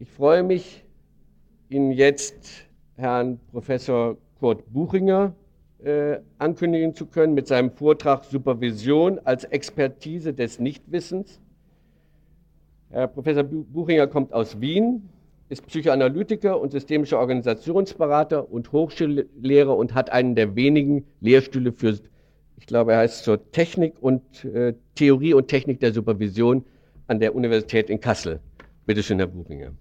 Ich freue mich, Ihnen jetzt Herrn Professor Kurt Buchinger äh, ankündigen zu können mit seinem Vortrag Supervision als Expertise des Nichtwissens. Herr Professor Buchinger kommt aus Wien, ist Psychoanalytiker und systemischer Organisationsberater und Hochschullehrer und hat einen der wenigen Lehrstühle für, ich glaube, er heißt zur Technik und äh, Theorie und Technik der Supervision an der Universität in Kassel. Bitte schön, Herr Buchinger.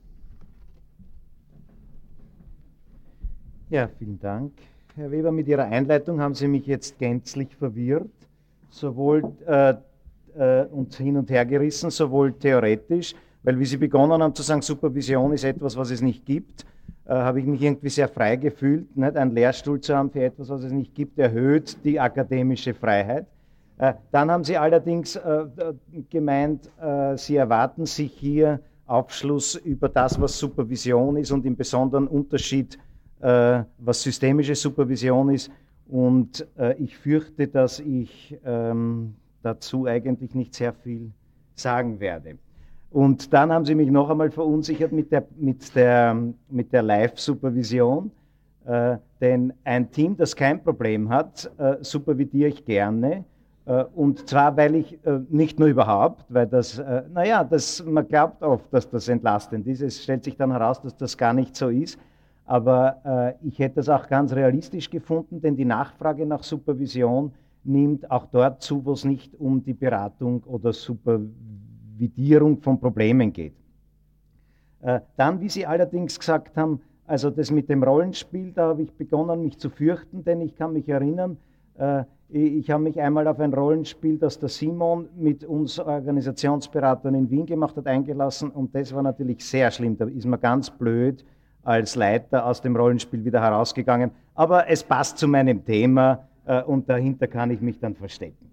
Ja, vielen Dank. Herr Weber, mit Ihrer Einleitung haben Sie mich jetzt gänzlich verwirrt, sowohl äh, äh, und hin und her gerissen, sowohl theoretisch, weil wie Sie begonnen haben zu sagen, Supervision ist etwas, was es nicht gibt, äh, habe ich mich irgendwie sehr frei gefühlt. Nicht? Ein Lehrstuhl zu haben für etwas, was es nicht gibt, erhöht die akademische Freiheit. Äh, dann haben Sie allerdings äh, gemeint, äh, Sie erwarten sich hier Aufschluss über das, was Supervision ist und im besonderen Unterschied äh, was systemische Supervision ist. Und äh, ich fürchte, dass ich ähm, dazu eigentlich nicht sehr viel sagen werde. Und dann haben sie mich noch einmal verunsichert mit der, mit der, mit der Live-Supervision. Äh, denn ein Team, das kein Problem hat, äh, supervidiere ich gerne. Äh, und zwar, weil ich äh, nicht nur überhaupt, weil das, äh, naja, das, man glaubt oft, dass das entlastend ist. Es stellt sich dann heraus, dass das gar nicht so ist. Aber äh, ich hätte es auch ganz realistisch gefunden, denn die Nachfrage nach Supervision nimmt auch dort zu, wo es nicht um die Beratung oder Supervidierung von Problemen geht. Äh, dann, wie Sie allerdings gesagt haben, also das mit dem Rollenspiel, da habe ich begonnen, mich zu fürchten, denn ich kann mich erinnern, äh, ich habe mich einmal auf ein Rollenspiel, das der Simon mit uns Organisationsberatern in Wien gemacht hat, eingelassen und das war natürlich sehr schlimm. Da ist man ganz blöd als Leiter aus dem Rollenspiel wieder herausgegangen. Aber es passt zu meinem Thema äh, und dahinter kann ich mich dann verstecken.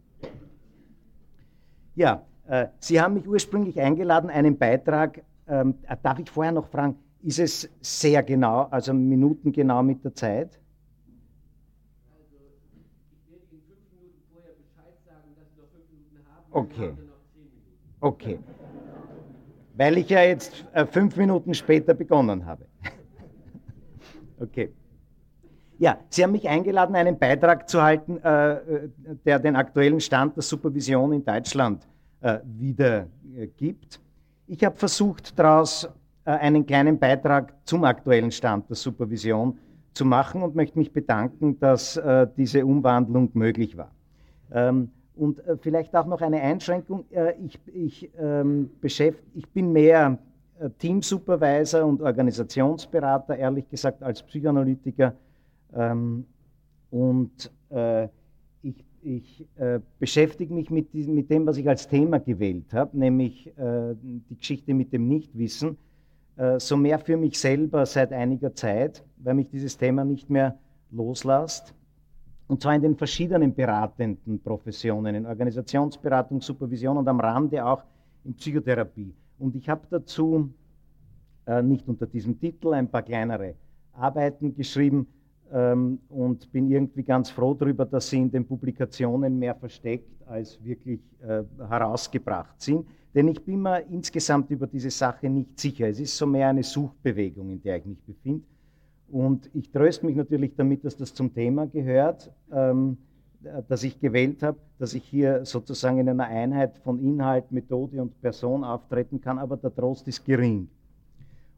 Ja, äh, Sie haben mich ursprünglich eingeladen, einen Beitrag, ähm, äh, darf ich vorher noch fragen, ist es sehr genau, also minutengenau mit der Zeit? Also, ich werde Ihnen fünf Minuten vorher Bescheid sagen, dass Sie noch fünf Minuten haben. Okay. Okay. Weil ich ja jetzt äh, fünf Minuten später begonnen habe. Okay. Ja, Sie haben mich eingeladen, einen Beitrag zu halten, äh, der den aktuellen Stand der Supervision in Deutschland äh, wiedergibt. Ich habe versucht, daraus äh, einen kleinen Beitrag zum aktuellen Stand der Supervision zu machen und möchte mich bedanken, dass äh, diese Umwandlung möglich war. Ähm, und äh, vielleicht auch noch eine Einschränkung. Äh, ich, ich, ähm, ich bin mehr äh, Teamsupervisor und Organisationsberater, ehrlich gesagt, als Psychoanalytiker. Ähm, und äh, ich, ich äh, beschäftige mich mit, diesem, mit, dem, was ich als Thema gewählt habe, nämlich äh, die Geschichte mit dem Nichtwissen, äh, so mehr für mich selber seit einiger Zeit, weil mich dieses Thema nicht mehr loslässt. Und zwar in den verschiedenen beratenden Professionen, in Organisationsberatung, Supervision und am Rande auch in Psychotherapie. Und ich habe dazu äh, nicht unter diesem Titel ein paar kleinere Arbeiten geschrieben ähm, und bin irgendwie ganz froh darüber, dass sie in den Publikationen mehr versteckt als wirklich äh, herausgebracht sind. Denn ich bin mir insgesamt über diese Sache nicht sicher. Es ist so mehr eine Suchbewegung, in der ich mich befinde. Und ich tröste mich natürlich damit, dass das zum Thema gehört. Ähm, äh, das ich gewählt habe, dass ich hier sozusagen in einer Einheit von Inhalt, Methode und Person auftreten kann, aber der Trost ist gering.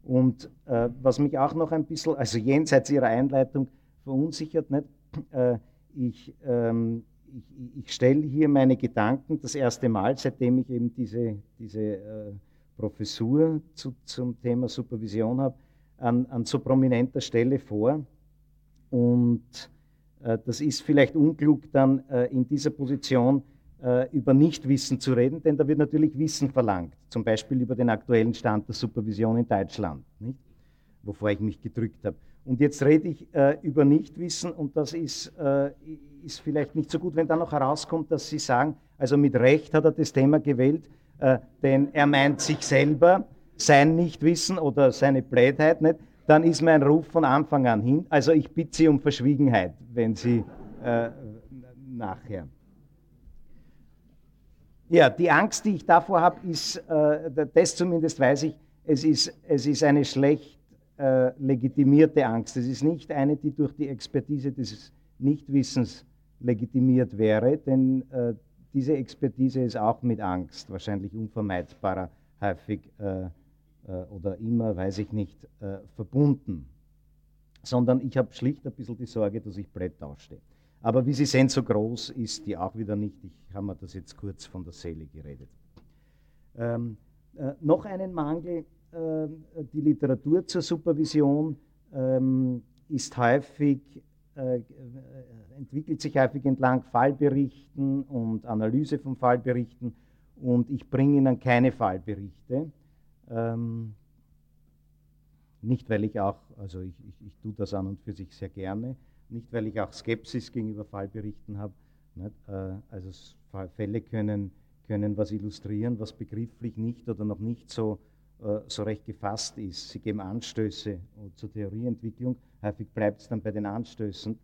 Und äh, was mich auch noch ein bisschen, also jenseits Ihrer Einleitung, verunsichert, nicht? Äh, ich, ähm, ich, ich stelle hier meine Gedanken das erste Mal, seitdem ich eben diese, diese äh, Professur zu, zum Thema Supervision habe, an, an so prominenter Stelle vor. Und äh, das ist vielleicht unklug, dann äh, in dieser Position äh, über Nichtwissen zu reden, denn da wird natürlich Wissen verlangt, zum Beispiel über den aktuellen Stand der Supervision in Deutschland, nicht? wovor ich mich gedrückt habe. Und jetzt rede ich äh, über Nichtwissen und das ist, äh, ist vielleicht nicht so gut, wenn dann noch herauskommt, dass Sie sagen, also mit Recht hat er das Thema gewählt, äh, denn er meint sich selber, sein Nichtwissen oder seine Blödheit nicht, dann ist mein Ruf von Anfang an hin. Also ich bitte Sie um Verschwiegenheit, wenn Sie äh, nachher. Ja, die Angst, die ich davor habe, ist, äh, das zumindest weiß ich, es ist, es ist eine schlecht äh, legitimierte Angst. Es ist nicht eine, die durch die Expertise des Nichtwissens legitimiert wäre, denn äh, diese Expertise ist auch mit Angst wahrscheinlich unvermeidbarer, häufig äh, oder immer, weiß ich nicht, äh, verbunden. Sondern ich habe schlicht ein bisschen die Sorge, dass ich blöd dastehe. Aber wie Sie sehen, so groß ist die auch wieder nicht. Ich habe mir das jetzt kurz von der Seele geredet. Ähm, äh, noch einen Mangel, äh, die Literatur zur Supervision ähm, ist häufig, äh, entwickelt sich häufig entlang Fallberichten und Analyse von Fallberichten und ich bringe Ihnen keine Fallberichte. Ähm, nicht, weil ich auch, also ich, ich, ich tue das an und für sich sehr gerne, nicht, weil ich auch Skepsis gegenüber Fallberichten habe. Äh, also Fälle können, können was illustrieren, was begrifflich nicht oder noch nicht so, äh, so recht gefasst ist. Sie geben Anstöße zur Theorieentwicklung. Häufig bleibt es dann bei den Anstößen.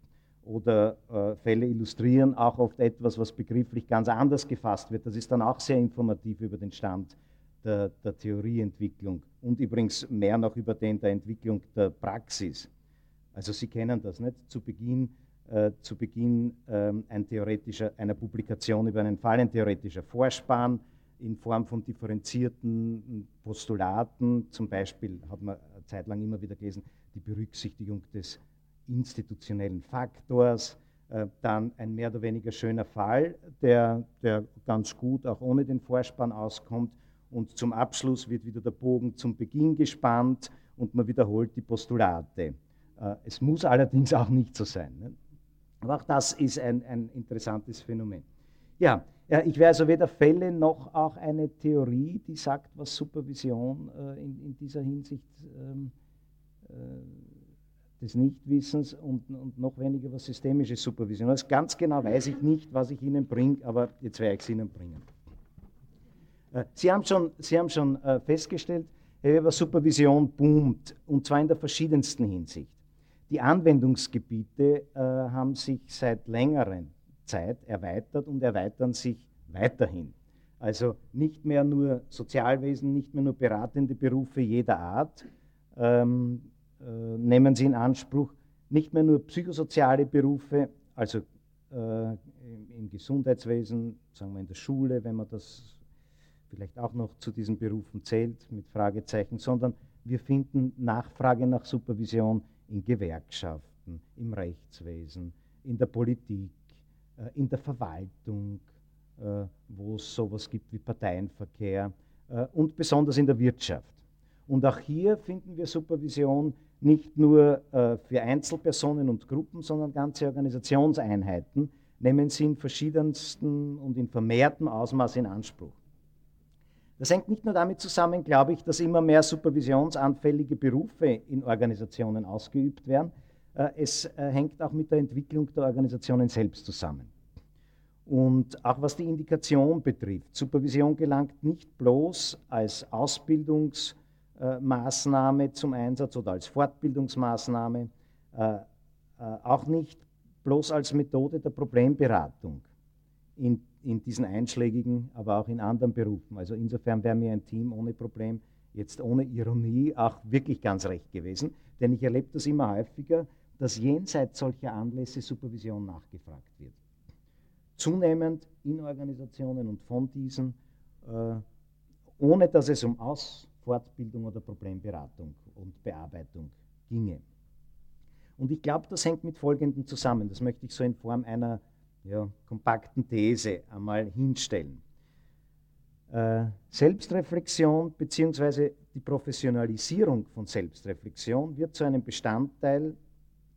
Oder äh, Fälle illustrieren auch oft etwas, was begrifflich ganz anders gefasst wird. Das ist dann auch sehr informativ über den Stand der, der Theorieentwicklung und übrigens mehr noch über den der Entwicklung der Praxis. Also Sie kennen das nicht. Zu Beginn, äh, zu Beginn ähm, ein theoretischer, einer Publikation über einen Fall, ein theoretischer Vorspann in Form von differenzierten Postulaten. Zum Beispiel hat man eine Zeit lang immer wieder gelesen, die Berücksichtigung des institutionellen Faktors. Äh, dann ein mehr oder weniger schöner Fall, der, der ganz gut auch ohne den Vorspann auskommt. Und zum Abschluss wird wieder der Bogen zum Beginn gespannt und man wiederholt die Postulate. Äh, es muss allerdings auch nicht so sein. Ne? Aber auch das ist ein, ein interessantes Phänomen. Ja, ich wäre also weder Fälle noch auch eine Theorie, die sagt, was Supervision äh, in, in, dieser Hinsicht ähm, äh, des Nichtwissens und, und, noch weniger was systemische Supervision. Also ganz genau weiß ich nicht, was ich Ihnen bringe, aber jetzt werde ich es Ihnen bringen. Äh, Sie haben schon, Sie haben schon äh, festgestellt, Herr Weber, Supervision boomt und zwar in der verschiedensten Hinsicht. Die Anwendungsgebiete äh, haben sich seit längerer Zeit erweitert und erweitern sich weiterhin. Also nicht mehr nur Sozialwesen, nicht mehr nur beratende Berufe jeder Art ähm, äh, nehmen sie in Anspruch, nicht mehr nur psychosoziale Berufe, also äh, im, im Gesundheitswesen, sagen wir in der Schule, wenn man das vielleicht auch noch zu diesen Berufen zählt, mit Fragezeichen, sondern wir finden Nachfrage nach Supervision in Gewerkschaften, im Rechtswesen, in der Politik, äh, in der Verwaltung, äh, wo es sowas gibt wie Parteienverkehr äh, und besonders in der Wirtschaft. Und auch hier finden wir Supervision nicht nur für Einzelpersonen und Gruppen, sondern ganze Organisationseinheiten nehmen sie in verschiedensten und in vermehrtem Ausmaß in Anspruch. Das hängt nicht nur damit zusammen, glaube ich, dass immer mehr supervisionsanfällige Berufe in Organisationen ausgeübt werden. Äh, es äh, hängt auch mit der Entwicklung der Organisationen selbst zusammen. Und auch was die Indikation betrifft, Supervision gelangt nicht bloß als Ausbildungsmaßnahme zum Einsatz oder als Fortbildungsmaßnahme, äh, auch nicht bloß als Methode der Problemberatung in in diesen einschlägigen, aber auch in anderen Berufen. Also insofern wäre mir ein Team ohne Problem, jetzt ohne Ironie, auch wirklich ganz recht gewesen. Denn ich erlebe das immer häufiger, dass jenseits solcher Anlässe Supervision nachgefragt wird. Zunehmend in Organisationen und von diesen, äh, ohne dass es um Aus-, Fortbildung oder Problemberatung und Bearbeitung ginge. Und ich glaube, das hängt mit Folgendem zusammen. Das möchte ich so in Form einer ja, kompakten These einmal hinstellen. Äh, Selbstreflexion bzw. die Professionalisierung von Selbstreflexion wird zu einem Bestandteil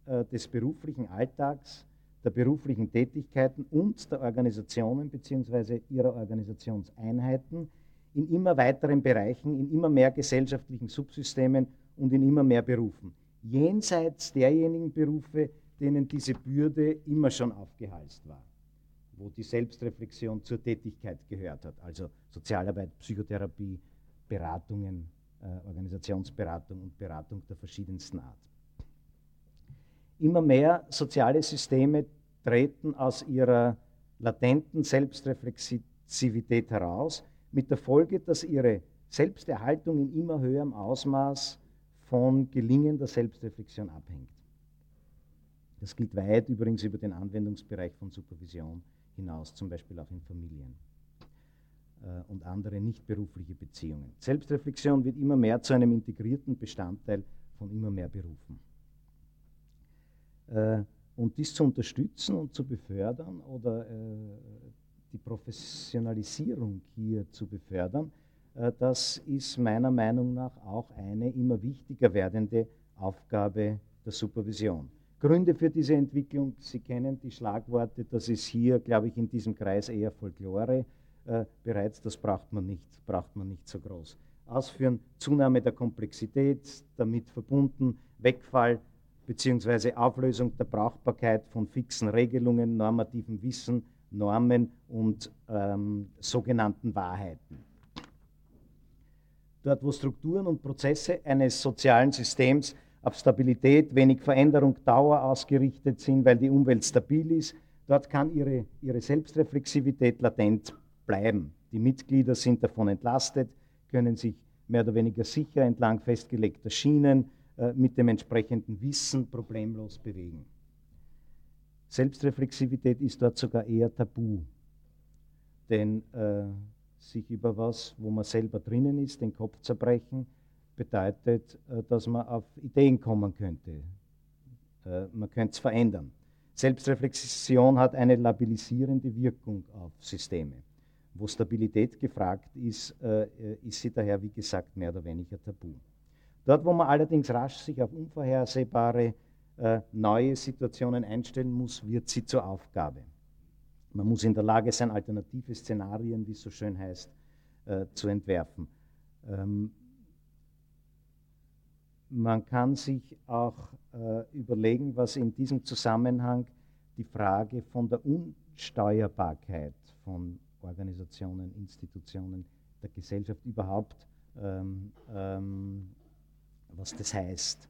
äh, des beruflichen Alltags, der beruflichen Tätigkeiten und der Organisationen bzw. ihrer Organisationseinheiten in immer weiteren Bereichen, in immer mehr gesellschaftlichen Subsystemen und in immer mehr Berufen. Jenseits derjenigen Berufe, denen diese Bürde immer schon aufgehalst war, wo die Selbstreflexion zur Tätigkeit gehört hat, also Sozialarbeit, Psychotherapie, Beratungen, äh, Organisationsberatung und Beratung der verschiedensten Art. Immer mehr soziale Systeme treten aus ihrer latenten Selbstreflexivität heraus, mit der Folge, dass ihre Selbsterhaltung in immer höherem Ausmaß von gelingender Selbstreflexion abhängt. Das gilt weit übrigens über den Anwendungsbereich von Supervision hinaus, zum Beispiel auch in Familien äh, und andere nicht berufliche Beziehungen. Selbstreflexion wird immer mehr zu einem integrierten Bestandteil von immer mehr Berufen. Äh, und dies zu unterstützen und zu befördern oder äh, die Professionalisierung hier zu befördern, äh, das ist meiner Meinung nach auch eine immer wichtiger werdende Aufgabe der Supervision. Gründe für diese Entwicklung, Sie kennen die Schlagworte, das ist hier, glaube ich, in diesem Kreis eher Folklore äh, bereits, das braucht man nicht, braucht man nicht so groß. Ausführen, Zunahme der Komplexität, damit verbunden, Wegfall bzw. Auflösung der Brauchbarkeit von fixen Regelungen, normativen Wissen, Normen und ähm, sogenannten Wahrheiten. Dort, wo Strukturen und Prozesse eines sozialen Systems auf Stabilität, wenig Veränderung, Dauer ausgerichtet sind, weil die Umwelt stabil ist. Dort kann ihre, ihre Selbstreflexivität latent bleiben. Die Mitglieder sind davon entlastet, können sich mehr oder weniger sicher entlang festgelegter Schienen äh, mit dem entsprechenden Wissen problemlos bewegen. Selbstreflexivität ist dort sogar eher tabu, denn äh, sich über was, wo man selber drinnen ist, den Kopf zerbrechen, bedeutet, äh, dass man auf Ideen kommen könnte. Äh, man könnte es verändern. Selbstreflexion hat eine labilisierende Wirkung auf Systeme. Wo Stabilität gefragt ist, äh, ist sie daher, wie gesagt, mehr oder weniger tabu. Dort, wo man allerdings rasch sich auf unvorhersehbare neue Situationen einstellen muss, wird sie zur Aufgabe. Man muss in der Lage sein, alternative Szenarien, wie es so schön heißt, zu entwerfen. Man kann sich auch äh, überlegen, was in diesem Zusammenhang die Frage von der Unsteuerbarkeit von Organisationen, Institutionen, der Gesellschaft überhaupt, ähm, ähm, was das heißt.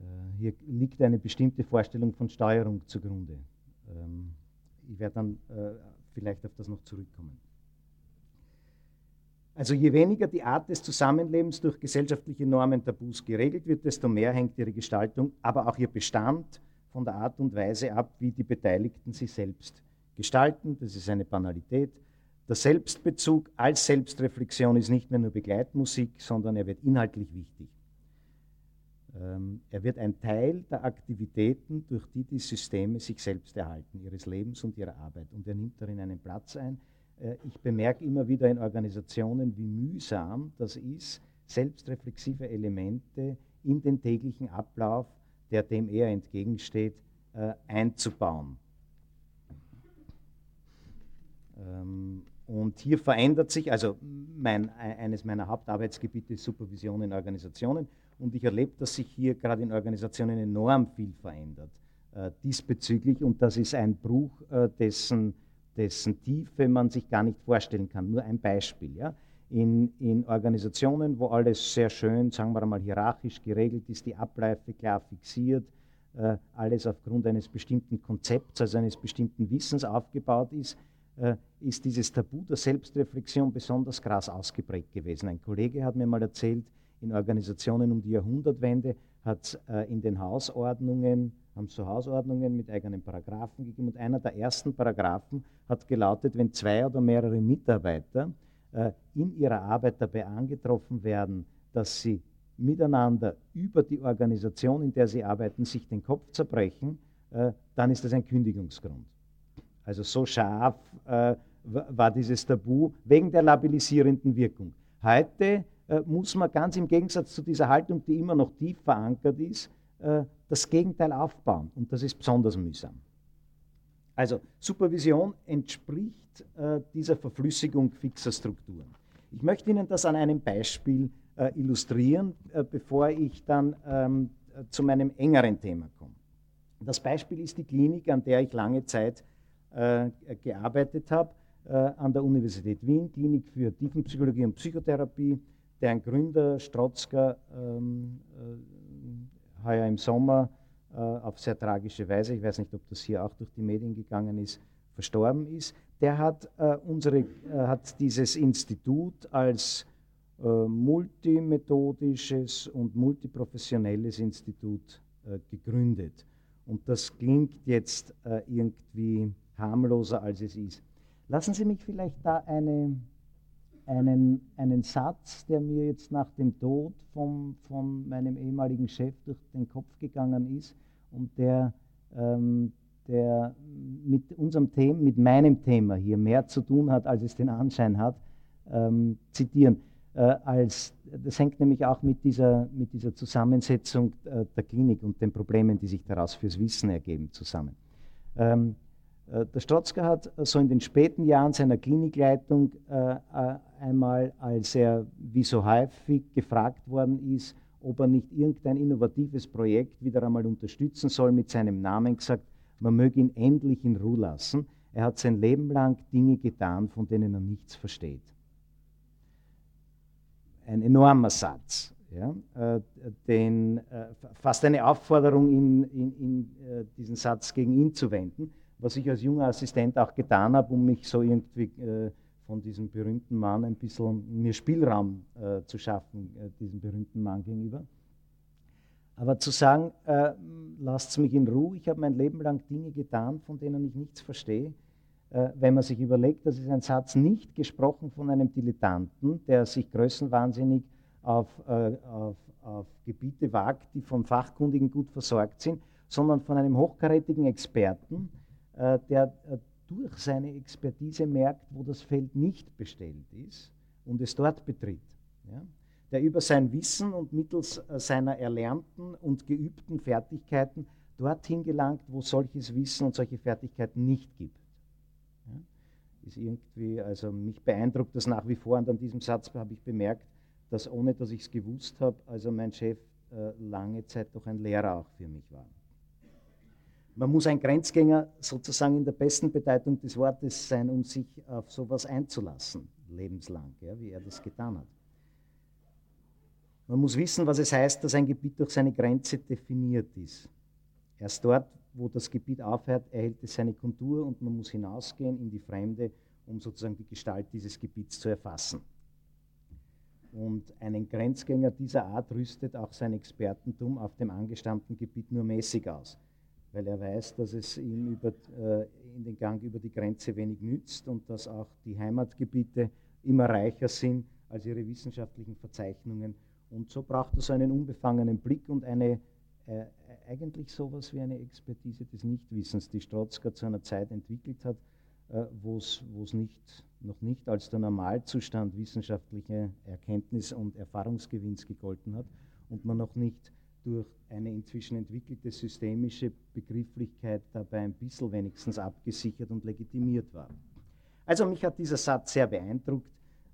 Äh, hier liegt eine bestimmte Vorstellung von Steuerung zugrunde. Ähm, ich werde dann äh, vielleicht auf das noch zurückkommen. Also je weniger die Art des Zusammenlebens durch gesellschaftliche Normen Tabus geregelt wird, desto mehr hängt ihre Gestaltung, aber auch ihr Bestand von der Art und Weise ab, wie die Beteiligten sie selbst gestalten. Das ist eine Banalität. Der Selbstbezug als Selbstreflexion ist nicht mehr nur Begleitmusik, sondern er wird inhaltlich wichtig. Ähm, er wird ein Teil der Aktivitäten, durch die die Systeme sich selbst erhalten, ihres Lebens und ihrer Arbeit. Und er nimmt darin einen Platz ein, ich bemerke immer wieder in Organisationen, wie mühsam das ist, selbstreflexive Elemente in den täglichen Ablauf, der dem eher entgegensteht, äh, einzubauen. Ähm, und hier verändert sich, also mein, eines meiner Hauptarbeitsgebiete ist Supervision in Organisationen und ich erlebe, dass sich hier gerade in Organisationen enorm viel verändert äh, diesbezüglich und das ist ein Bruch, dessen dessen Tiefe man sich gar nicht vorstellen kann. Nur ein Beispiel. Ja? In, in Organisationen, wo alles sehr schön, sagen wir mal, hierarchisch geregelt ist, die Abläufe klar fixiert, äh, alles aufgrund eines bestimmten Konzepts, also eines bestimmten Wissens aufgebaut ist, äh, ist dieses Tabu der Selbstreflexion besonders krass ausgeprägt gewesen. Ein Kollege hat mir mal erzählt, in Organisationen um die Jahrhundertwende hat es äh, in den Hausordnungen haben so Hausordnungen mit eigenen Paragraphen gegeben. Und einer der ersten Paragraphen hat gelautet, wenn zwei oder mehrere Mitarbeiter äh, in ihrer Arbeit dabei angetroffen werden, dass sie miteinander über die Organisation, in der sie arbeiten, sich den Kopf zerbrechen, äh, dann ist das ein Kündigungsgrund. Also so scharf äh, war dieses Tabu wegen der labilisierenden Wirkung. Heute äh, muss man ganz im Gegensatz zu dieser Haltung, die immer noch tief verankert ist, äh, das Gegenteil aufbauen. Und das ist besonders mühsam. Also Supervision entspricht äh, dieser Verflüssigung fixer Strukturen. Ich möchte Ihnen das an einem Beispiel äh, illustrieren, äh, bevor ich dann ähm, zu meinem engeren Thema komme. Das Beispiel ist die Klinik, an der ich lange Zeit äh, gearbeitet habe, äh, an der Universität Wien, Klinik für Tiefenpsychologie und Psychotherapie, deren Gründer Strotzka ähm, heuer im Sommer äh, auf sehr tragische Weise, ich weiß nicht, ob das hier auch durch die Medien gegangen ist, verstorben ist, der hat, äh, unsere, äh, hat dieses Institut als äh, multimethodisches und multiprofessionelles Institut äh, gegründet. Und das klingt jetzt äh, irgendwie harmloser, als es ist. Lassen Sie mich vielleicht da eine, einen, einen Satz, der mir jetzt nach dem Tod vom, von meinem ehemaligen Chef durch den Kopf gegangen ist und der, ähm, der mit unserem Thema, mit meinem Thema hier mehr zu tun hat, als es den Anschein hat, ähm, zitieren. Äh, als, das hängt nämlich auch mit dieser, mit dieser Zusammensetzung äh, der Klinik und den Problemen, die sich daraus fürs Wissen ergeben, zusammen. Ähm, äh, der Strotzka hat so in den späten Jahren seiner Klinikleitung äh, äh, einmal, als er wie so häufig gefragt worden ist, ob er nicht irgendein innovatives Projekt wieder einmal unterstützen soll, mit seinem Namen gesagt, man möge ihn endlich in Ruhe lassen. Er hat sein Leben lang Dinge getan, von denen er nichts versteht. Ein enormer Satz. Ja, äh, den, äh, fast eine Aufforderung, in, in, in äh, diesen Satz gegen ihn zu wenden was ich als junger Assistent auch getan habe, um mich so irgendwie äh, von diesem berühmten Mann ein bisschen mir Spielraum äh, zu schaffen, äh, diesem berühmten Mann gegenüber. Aber zu sagen, äh, lasst mich in Ruhe, ich habe mein Leben lang Dinge getan, von denen ich nichts verstehe, äh, wenn man sich überlegt, das ist ein Satz nicht gesprochen von einem Dilettanten, der sich größenwahnsinnig auf, äh, auf, auf Gebiete wagt, die von Fachkundigen gut versorgt sind, sondern von einem hochkarätigen Experten, der äh, durch seine Expertise merkt, wo das Feld nicht bestellt ist und es dort betritt. Ja? Der über sein Wissen und mittels äh, seiner erlernten und geübten Fertigkeiten dorthin gelangt, wo solches Wissen und solche Fertigkeiten nicht gibt. Ist irgendwie, also mich beeindruckt das nach wie vor und an diesem Satz habe ich bemerkt, dass ohne dass ich es gewusst habe, also mein Chef äh, lange Zeit doch ein Lehrer auch für mich war. Man muss ein Grenzgänger sozusagen in der besten Bedeutung des Wortes sein, um sich auf sowas einzulassen, lebenslang, ja, wie er das getan hat. Man muss wissen, was es heißt, dass ein Gebiet durch seine Grenze definiert ist. Erst dort, wo das Gebiet aufhört, erhält es seine Kontur und man muss hinausgehen in die Fremde, um sozusagen die Gestalt dieses Gebiets zu erfassen. Und einen Grenzgänger dieser Art rüstet auch sein Expertentum auf dem angestammten Gebiet nur mäßig aus weil er weiß, dass es ihm über, äh, in den Gang über die Grenze wenig nützt und dass auch die Heimatgebiete immer reicher sind als ihre wissenschaftlichen Verzeichnungen. Und so braucht er so einen unbefangenen Blick und eine äh, eigentlich sowas wie eine Expertise des Nichtwissens, die Strotzka zu einer Zeit entwickelt hat, äh, wo es nicht, noch nicht als der Normalzustand wissenschaftlicher Erkenntnis und Erfahrungsgewinns gegolten hat und man noch nicht durch eine inzwischen entwickelte systemische Begrifflichkeit dabei ein bisschen wenigstens abgesichert und legitimiert war. Also mich hat dieser Satz sehr beeindruckt.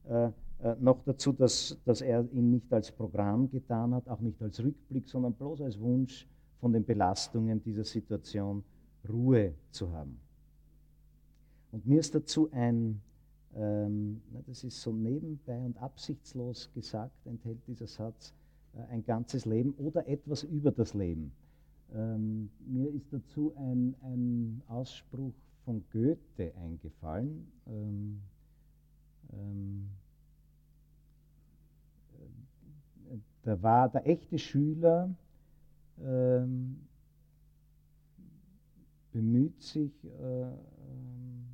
Äh, äh, noch dazu, dass, dass er ihn nicht als Programm getan hat, auch nicht als Rückblick, sondern bloß als Wunsch von den Belastungen dieser Situation Ruhe zu haben. Und mir ist dazu ein, ähm, das ist so nebenbei und absichtslos gesagt, enthält dieser Satz, ein ganzes Leben oder etwas über das Leben. Ähm, mir ist dazu ein, ein, Ausspruch von Goethe eingefallen. Ähm, ähm, äh, da war der echte Schüler, ähm, bemüht sich, äh, ähm,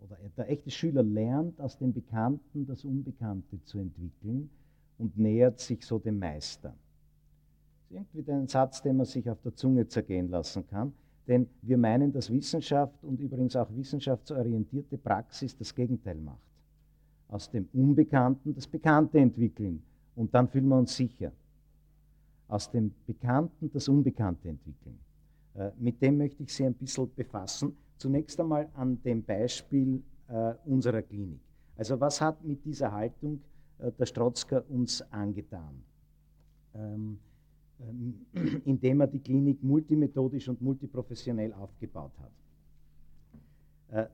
oder der echte Schüler lernt aus dem Bekannten das Unbekannte zu entwickeln und nähert sich so dem Meister. Irgendwie ein Satz, den man sich auf der Zunge zergehen lassen kann, denn wir meinen, dass Wissenschaft und übrigens auch wissenschaftsorientierte Praxis das Gegenteil macht. Aus dem Unbekannten das Bekannte entwickeln und dann fühlen wir uns sicher. Aus dem Bekannten das Unbekannte entwickeln. Äh, mit dem möchte ich Sie ein bisschen befassen. Zunächst einmal an dem Beispiel äh, unserer Klinik. Also was hat mit dieser Haltung äh, der Strotzker uns angetan, ähm, ähm, indem er die Klinik multimethodisch und multiprofessionell aufgebaut hat. Äh,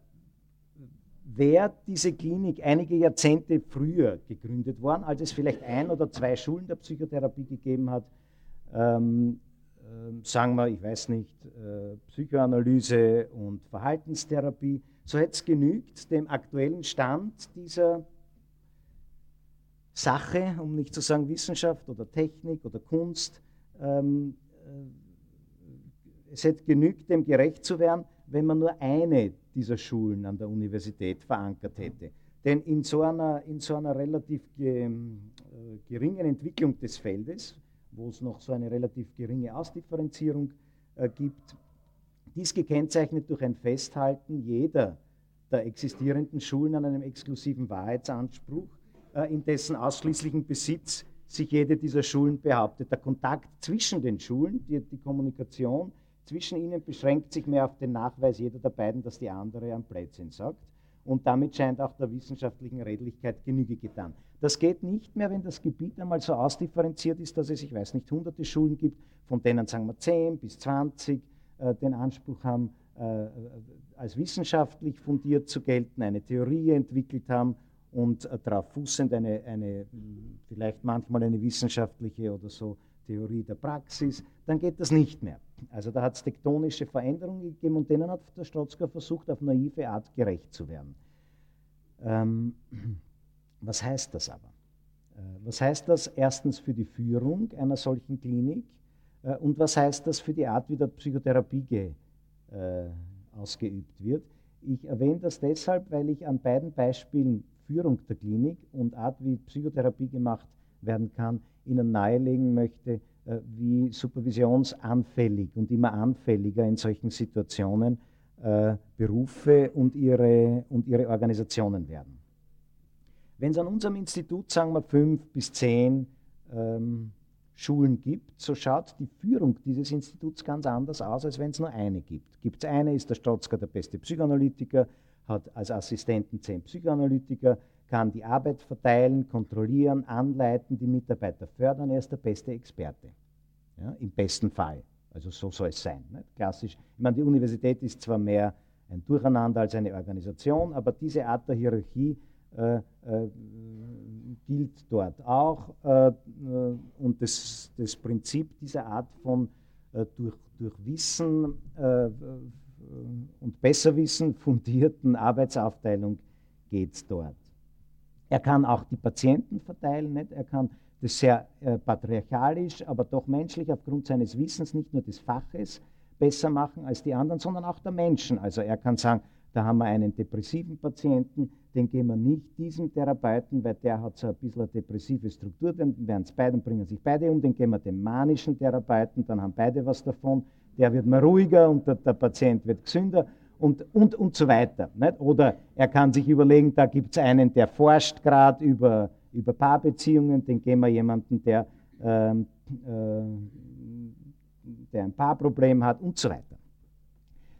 Wäre diese Klinik einige Jahrzehnte früher gegründet worden, als es vielleicht ein oder zwei Schulen der Psychotherapie gegeben hat, ähm, äh, sagen wir, ich weiß nicht, äh, Psychoanalyse und Verhaltenstherapie, so hätte es genügt, dem aktuellen Stand dieser Sache, um nicht zu sagen Wissenschaft oder Technik oder Kunst, ähm, äh, es hätte genügt, dem gerecht zu werden, wenn man nur eine dieser Schulen an der Universität verankert hätte. Denn in so einer, in so einer relativ ge, äh, geringen Entwicklung des Feldes, wo es noch so eine relativ geringe Ausdifferenzierung äh, gibt, dies gekennzeichnet durch ein Festhalten jeder der existierenden Schulen an einem exklusiven Wahrheitsanspruch, in dessen ausschließlichen Besitz sich jede dieser Schulen behauptet. Der Kontakt zwischen den Schulen, die, die Kommunikation zwischen ihnen beschränkt sich mehr auf den Nachweis jeder der beiden, dass die andere am Blödsinn sagt. Und damit scheint auch der wissenschaftlichen Redlichkeit Genüge getan. Das geht nicht mehr, wenn das Gebiet einmal so ausdifferenziert ist, dass es, ich weiß nicht, hunderte Schulen gibt, von denen sagen wir 10 bis 20 äh, den Anspruch haben, äh, als wissenschaftlich fundiert zu gelten, eine Theorie entwickelt haben und äh, darauf fußend eine, eine, vielleicht manchmal eine wissenschaftliche oder so Theorie der Praxis, dann geht das nicht mehr. Also da hat es tektonische Veränderungen gegeben und denen hat der Strotzka versucht, auf naive Art gerecht zu werden. Ähm, was heißt das aber? Äh, was heißt das erstens für die Führung einer solchen Klinik äh, und was heißt das für die Art, wie dort Psychotherapie ge, äh, ausgeübt wird? Ich erwähne das deshalb, weil ich an beiden Beispielen Führung der Klinik und Art, wie Psychotherapie gemacht werden kann, Ihnen nahelegen möchte, äh, wie supervisionsanfällig und immer anfälliger in solchen Situationen äh, Berufe und ihre, und ihre Organisationen werden. Wenn es an unserem Institut, sagen wir, fünf bis zehn ähm, Schulen gibt, so schaut die Führung dieses Instituts ganz anders aus, als wenn es nur eine gibt. Gibt es eine, ist der Strotzka der beste Psychoanalytiker, hat als Assistenten zehn Psychoanalytiker, kann die Arbeit verteilen, kontrollieren, anleiten, die Mitarbeiter fördern. Er ist der beste Experte. Ja, Im besten Fall. Also so soll es sein. Nicht? Klassisch. Ich meine, die Universität ist zwar mehr ein Durcheinander als eine Organisation, aber diese Art der Hierarchie äh, äh, gilt dort auch. Äh, äh und das, das, Prinzip dieser Art von äh, durch, durch Wissen äh, und Besserwissen fundierten Arbeitsaufteilung geht es dort. Er kann auch die Patienten verteilen, nicht? er kann das sehr äh, patriarchalisch, aber doch menschlich aufgrund seines Wissens, nicht nur des Faches, besser machen als die anderen, sondern auch der Menschen. Also er kann sagen, da haben wir einen depressiven Patienten, den gehen wir nicht diesem Therapeuten, weil der hat so ein bisschen eine depressive Struktur, dann werden es beide bringen sich beide um, den gehen wir dem manischen Therapeuten, dann haben beide was davon, der wird mal ruhiger und der, der Patient wird gesünder und, und, und so weiter. Nicht? Oder er kann sich überlegen, da gibt es einen, der forscht gerade über, über Paarbeziehungen, den geben wir jemanden, der, ähm, äh, der ein Paarproblem hat und so weiter.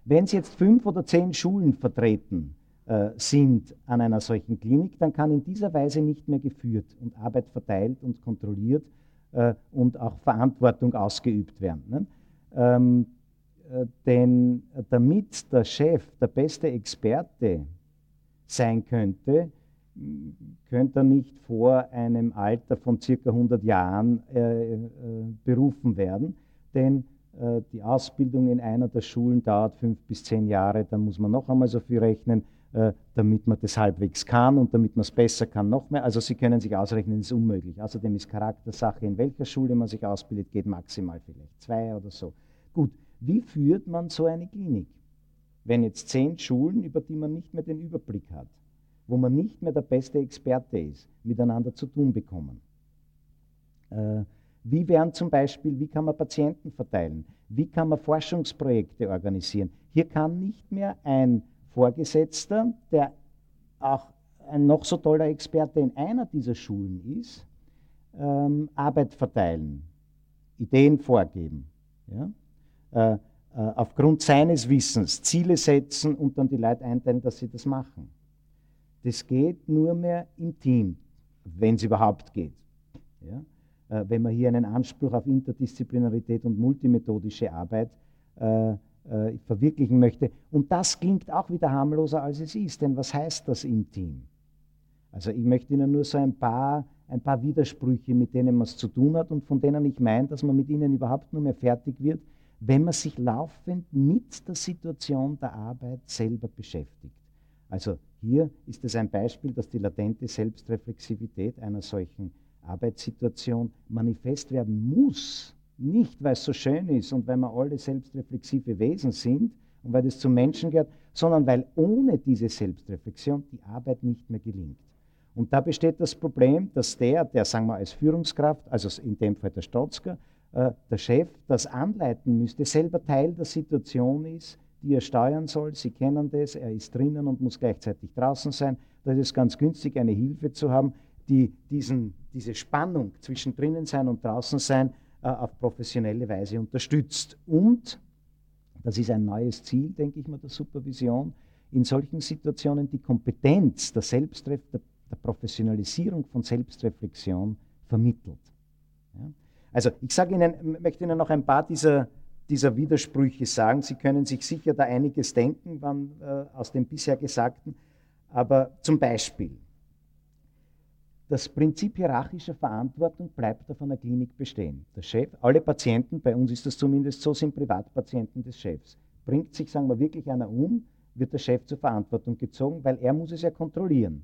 Wenn es jetzt fünf oder zehn Schulen vertreten äh, sind an einer solchen Klinik, dann kann in dieser Weise nicht mehr geführt und Arbeit verteilt und kontrolliert äh, und auch Verantwortung ausgeübt werden. Ne? Ähm, äh, denn damit der Chef der beste Experte sein könnte, könnte er nicht vor einem Alter von circa 100 Jahren äh, äh, berufen werden, denn äh, die Ausbildung in einer der Schulen dauert fünf bis zehn Jahre, dann muss man noch einmal so viel rechnen, damit man das halbwegs kann und damit man es besser kann, noch mehr. Also Sie können sich ausrechnen, das ist unmöglich. Außerdem ist Charaktersache, in welcher Schule man sich ausbildet, geht maximal vielleicht zwei oder so. Gut, wie führt man so eine Klinik? Wenn jetzt zehn Schulen, über die man nicht mehr den Überblick hat, wo man nicht mehr der beste Experte ist, miteinander zu tun bekommen. Äh, wie werden zum Beispiel, wie kann man Patienten verteilen? Wie kann man Forschungsprojekte organisieren? Hier kann nicht mehr ein Vorgesetzter, der auch ein noch so toller Experte in einer dieser Schulen ist, ähm, Arbeit verteilen, Ideen vorgeben. Ja? Äh, äh, aufgrund seines Wissens Ziele setzen und dann die Leute einteilen, dass sie das machen. Das geht nur mehr im Team, wenn es überhaupt geht. Ja? Äh, wenn man hier einen Anspruch auf Interdisziplinarität und multimethodische Arbeit äh, äh, verwirklichen möchte. Und das klingt auch wieder harmloser, als es ist. Denn was heißt das im Team? Also ich möchte Ihnen nur so ein paar, ein paar Widersprüche, mit denen man es zu tun hat und von denen ich meine, dass man mit ihnen überhaupt nur mehr fertig wird, wenn man sich laufend mit der Situation der Arbeit selber beschäftigt. Also hier ist es ein Beispiel, dass die latente Selbstreflexivität einer solchen Arbeitssituation manifest werden muss. Nicht, weil es so schön ist und weil wir alle selbstreflexive Wesen sind und weil das zum Menschen gehört, sondern weil ohne diese Selbstreflexion die Arbeit nicht mehr gelingt. Und da besteht das Problem, dass der, der sagen wir als Führungskraft, also in dem Fall der Stotzker, äh, der Chef, das anleiten müsste, selber Teil der Situation ist, die er steuern soll. Sie kennen das, er ist drinnen und muss gleichzeitig draußen sein. Da ist es ganz günstig, eine Hilfe zu haben, die diesen, diese Spannung zwischen drinnen sein und draußen sein auf professionelle Weise unterstützt. Und, das ist ein neues Ziel, denke ich mal, der Supervision, in solchen Situationen die Kompetenz der, Selbstref der, der Professionalisierung von Selbstreflexion vermittelt. Ja? Also ich sage Ihnen, möchte Ihnen noch ein paar dieser, dieser Widersprüche sagen. Sie können sich sicher da einiges denken wann, äh, aus dem bisher Gesagten. Aber zum Beispiel, das Prinzip hierarchischer Verantwortung bleibt auf einer Klinik bestehen. Der Chef, alle Patienten, bei uns ist das zumindest so, sind Privatpatienten des Chefs. Bringt sich, sagen wir, wirklich einer um, wird der Chef zur Verantwortung gezogen, weil er muss es ja kontrollieren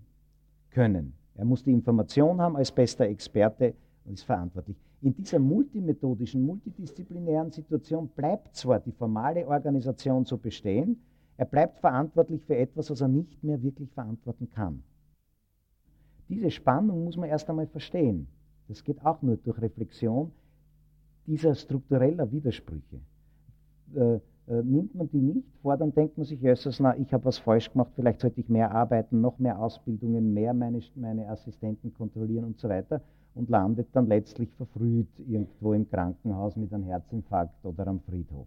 können. Er muss die Information haben als bester Experte und ist verantwortlich. In dieser multimethodischen, multidisziplinären Situation bleibt zwar die formale Organisation so bestehen, er bleibt verantwortlich für etwas, was er nicht mehr wirklich verantworten kann. Diese Spannung muss man erst einmal verstehen. Das geht auch nur durch Reflexion dieser struktureller Widersprüche. Äh, äh, nimmt man die nicht vor, dann denkt man sich erstens, na, ich habe was falsch gemacht, vielleicht sollte ich mehr arbeiten, noch mehr Ausbildungen, mehr meine, meine Assistenten kontrollieren und so weiter und landet dann letztlich verfrüht irgendwo im Krankenhaus mit einem Herzinfarkt oder am Friedhof,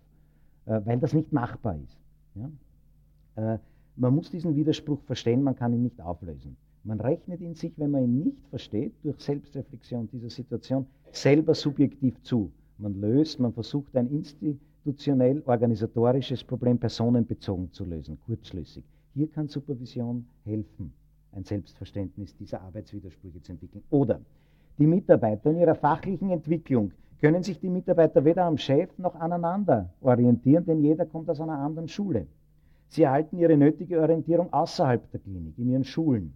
äh, weil das nicht machbar ist. Ja? Äh, man muss diesen Widerspruch verstehen, man kann ihn nicht auflösen. Man rechnet ihn sich, wenn man ihn nicht versteht, durch Selbstreflexion dieser Situation selber subjektiv zu. Man löst, man versucht ein institutionell organisatorisches Problem personenbezogen zu lösen, kurzschlüssig. Hier kann Supervision helfen, ein Selbstverständnis dieser Arbeitswidersprüche zu entwickeln. Oder die Mitarbeiter in ihrer fachlichen Entwicklung können sich die Mitarbeiter weder am Chef noch aneinander orientieren, denn jeder kommt aus einer anderen Schule. Sie erhalten ihre nötige Orientierung außerhalb der Klinik, in ihren Schulen.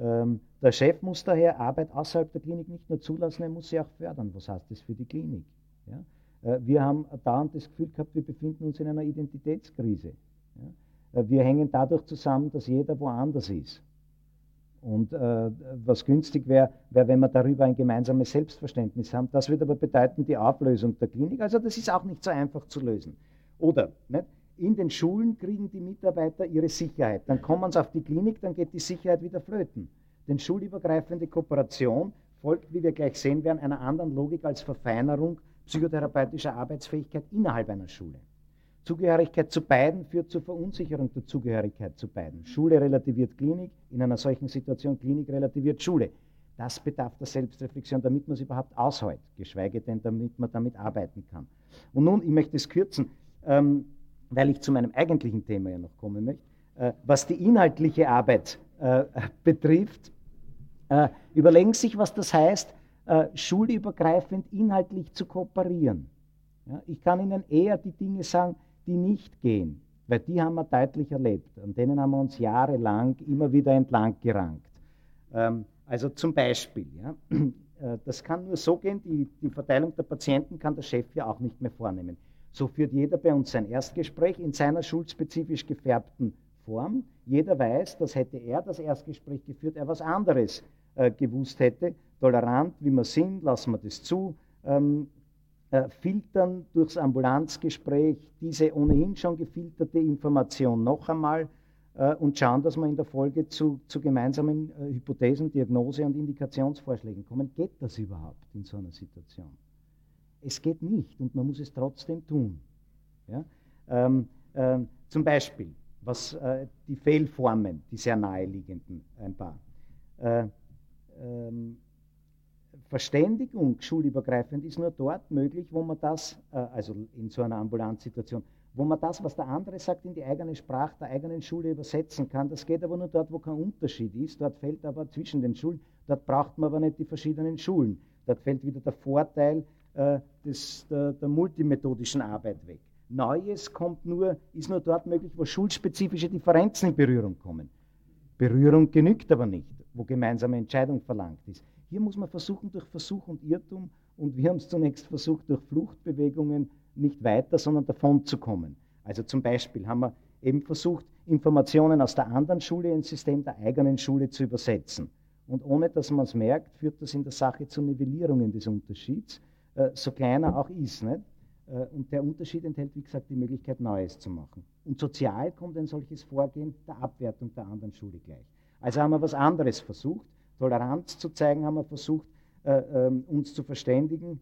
Ähm, der Chef muss daher Arbeit außerhalb der Klinik nicht nur zulassen, er muss sie auch fördern. Was heißt das für die Klinik? Ja? Äh, wir haben dauernd das Gefühl gehabt, wir befinden uns in einer Identitätskrise. Ja? Äh, wir hängen dadurch zusammen, dass jeder woanders ist. Und äh, was günstig wäre, wäre, wenn wir darüber ein gemeinsames Selbstverständnis haben. Das würde aber bedeuten die Auflösung der Klinik. Also das ist auch nicht so einfach zu lösen. Oder nicht? In den Schulen kriegen die Mitarbeiter ihre Sicherheit. Dann kommen sie auf die Klinik, dann geht die Sicherheit wieder flöten. Denn schulübergreifende Kooperation folgt, wie wir gleich sehen werden, einer anderen Logik als Verfeinerung psychotherapeutischer Arbeitsfähigkeit innerhalb einer Schule. Zugehörigkeit zu beiden führt zur Verunsicherung der Zugehörigkeit zu beiden. Schule relativiert Klinik, in einer solchen Situation Klinik relativiert Schule. Das bedarf der Selbstreflexion, damit man es überhaupt aushält, geschweige denn, damit man damit arbeiten kann. Und nun, ich möchte es kürzen, ähm, weil ich zu meinem eigentlichen Thema ja noch kommen möchte. Äh, was die inhaltliche Arbeit äh, betrifft, äh, überlegen Sie sich, was das heißt, äh, schulübergreifend inhaltlich zu kooperieren. Ja, ich kann Ihnen eher die Dinge sagen, die nicht gehen, weil die haben wir deutlich erlebt. An denen haben wir uns jahrelang immer wieder entlang gerankt. Ähm, also zum Beispiel, ja, äh, das kann nur so gehen, die, die Verteilung der Patienten kann der Chef ja auch nicht mehr vornehmen. So führt jeder bei uns sein Erstgespräch in seiner schulspezifisch gefärbten Form. Jeder weiß, dass hätte er das Erstgespräch geführt, er was anderes äh, gewusst hätte. Tolerant, wie wir sind, lassen wir das zu. Ähm, äh, filtern durchs Ambulanzgespräch diese ohnehin schon gefilterte Information noch einmal äh, und schauen, dass wir in der Folge zu, zu gemeinsamen äh, Hypothesen, Diagnose und Indikationsvorschlägen kommen. Geht das überhaupt in so einer Situation? Es geht nicht und man muss es trotzdem tun. Ja? Ähm, äh, zum Beispiel, was äh, die Fehlformen, die sehr naheliegenden, ein paar. Äh, ähm, Verständigung schulübergreifend ist nur dort möglich, wo man das, äh, also in so einer Ambulanzsituation, wo man das, was der andere sagt, in die eigene Sprache der eigenen Schule übersetzen kann. Das geht aber nur dort, wo kein Unterschied ist. Dort fällt aber zwischen den Schulen, dort braucht man aber nicht die verschiedenen Schulen. Dort fällt wieder der Vorteil äh, des, der, der multimethodischen Arbeit weg. Neues kommt nur, ist nur dort möglich, wo schulspezifische Differenzen in Berührung kommen. Berührung genügt aber nicht, wo gemeinsame Entscheidung verlangt ist. Hier muss man versuchen, durch Versuch und Irrtum, und wir haben es zunächst versucht, durch Fluchtbewegungen nicht weiter, sondern davon zu kommen. Also zum Beispiel haben wir eben versucht, Informationen aus der anderen Schule ins System der eigenen Schule zu übersetzen. Und ohne dass man es merkt, führt das in der Sache zu Nivellierungen des Unterschieds, äh, so kleiner auch ist. Nicht? Äh, und der Unterschied enthält, wie gesagt, die Möglichkeit, Neues zu machen. Und sozial kommt ein solches Vorgehen der Abwertung der anderen Schule gleich. Also haben wir was anderes versucht. Toleranz zu zeigen, haben wir versucht, äh, ähm, uns zu verständigen,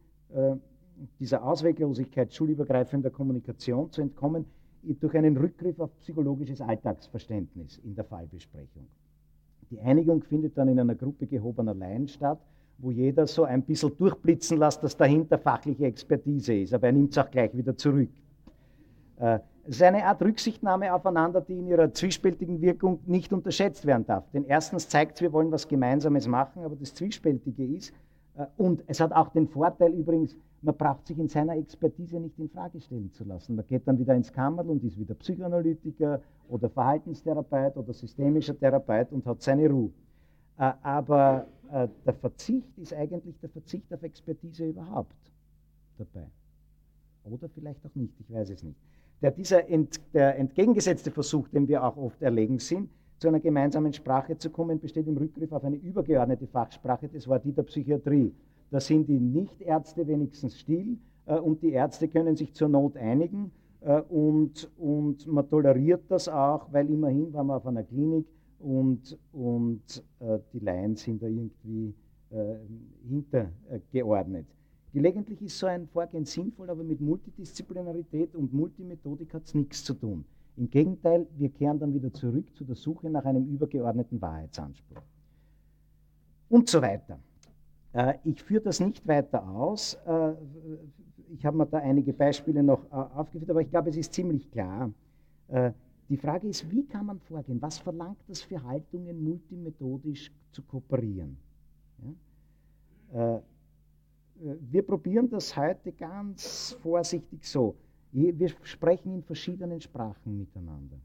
dieser Ausweglosigkeit schulübergreifender Kommunikation zu entkommen, durch einen Rückgriff auf psychologisches Alltagsverständnis in der Fallbesprechung. Die Einigung findet dann in einer Gruppe gehobener Laien statt, wo jeder so ein bisschen durchblitzen lässt, dass dahinter fachliche Expertise ist, aber er nimmt es auch gleich wieder zurück. Äh, es ist eine Art Rücksichtnahme aufeinander, die in ihrer zwiespältigen Wirkung nicht unterschätzt werden darf. Denn erstens zeigt es, wir wollen was Gemeinsames machen, aber das Zwiespältige ist, äh, und es hat auch den Vorteil übrigens, man braucht sich in seiner Expertise nicht in Frage stellen zu lassen. Man geht dann wieder ins Kammerl und ist wieder Psychoanalytiker oder Verhaltenstherapeut oder systemischer Therapeut und hat seine Ruhe. Äh, aber äh, der Verzicht ist eigentlich der Verzicht auf Expertise überhaupt dabei. Oder vielleicht auch nicht, ich weiß es nicht. Der, dieser ent, der entgegengesetzte Versuch, den wir auch oft erlegen sind, zu einer gemeinsamen Sprache zu kommen, besteht im Rückgriff auf eine übergeordnete Fachsprache, das war die der Psychiatrie. Da sind die Nichtärzte wenigstens still äh, und die Ärzte können sich zur Not einigen äh, und, und man toleriert das auch, weil immerhin waren wir auf einer Klinik und, und äh, die Laien sind da irgendwie äh, hintergeordnet. Gelegentlich ist so ein Vorgehen sinnvoll, aber mit Multidisziplinarität und Multimethodik hat es nichts zu tun. Im Gegenteil, wir kehren dann wieder zurück zu der Suche nach einem übergeordneten Wahrheitsanspruch. Und so weiter. Äh, ich führe das nicht weiter aus. Äh, ich habe mir da einige Beispiele noch äh, aufgeführt, aber ich glaube, es ist ziemlich klar. Die Frage ist, wie kann man vorgehen? Was verlangt das für Haltungen, multimethodisch zu kooperieren? Ja? Wir probieren das heute ganz vorsichtig so. Wir sprechen in verschiedenen Sprachen miteinander.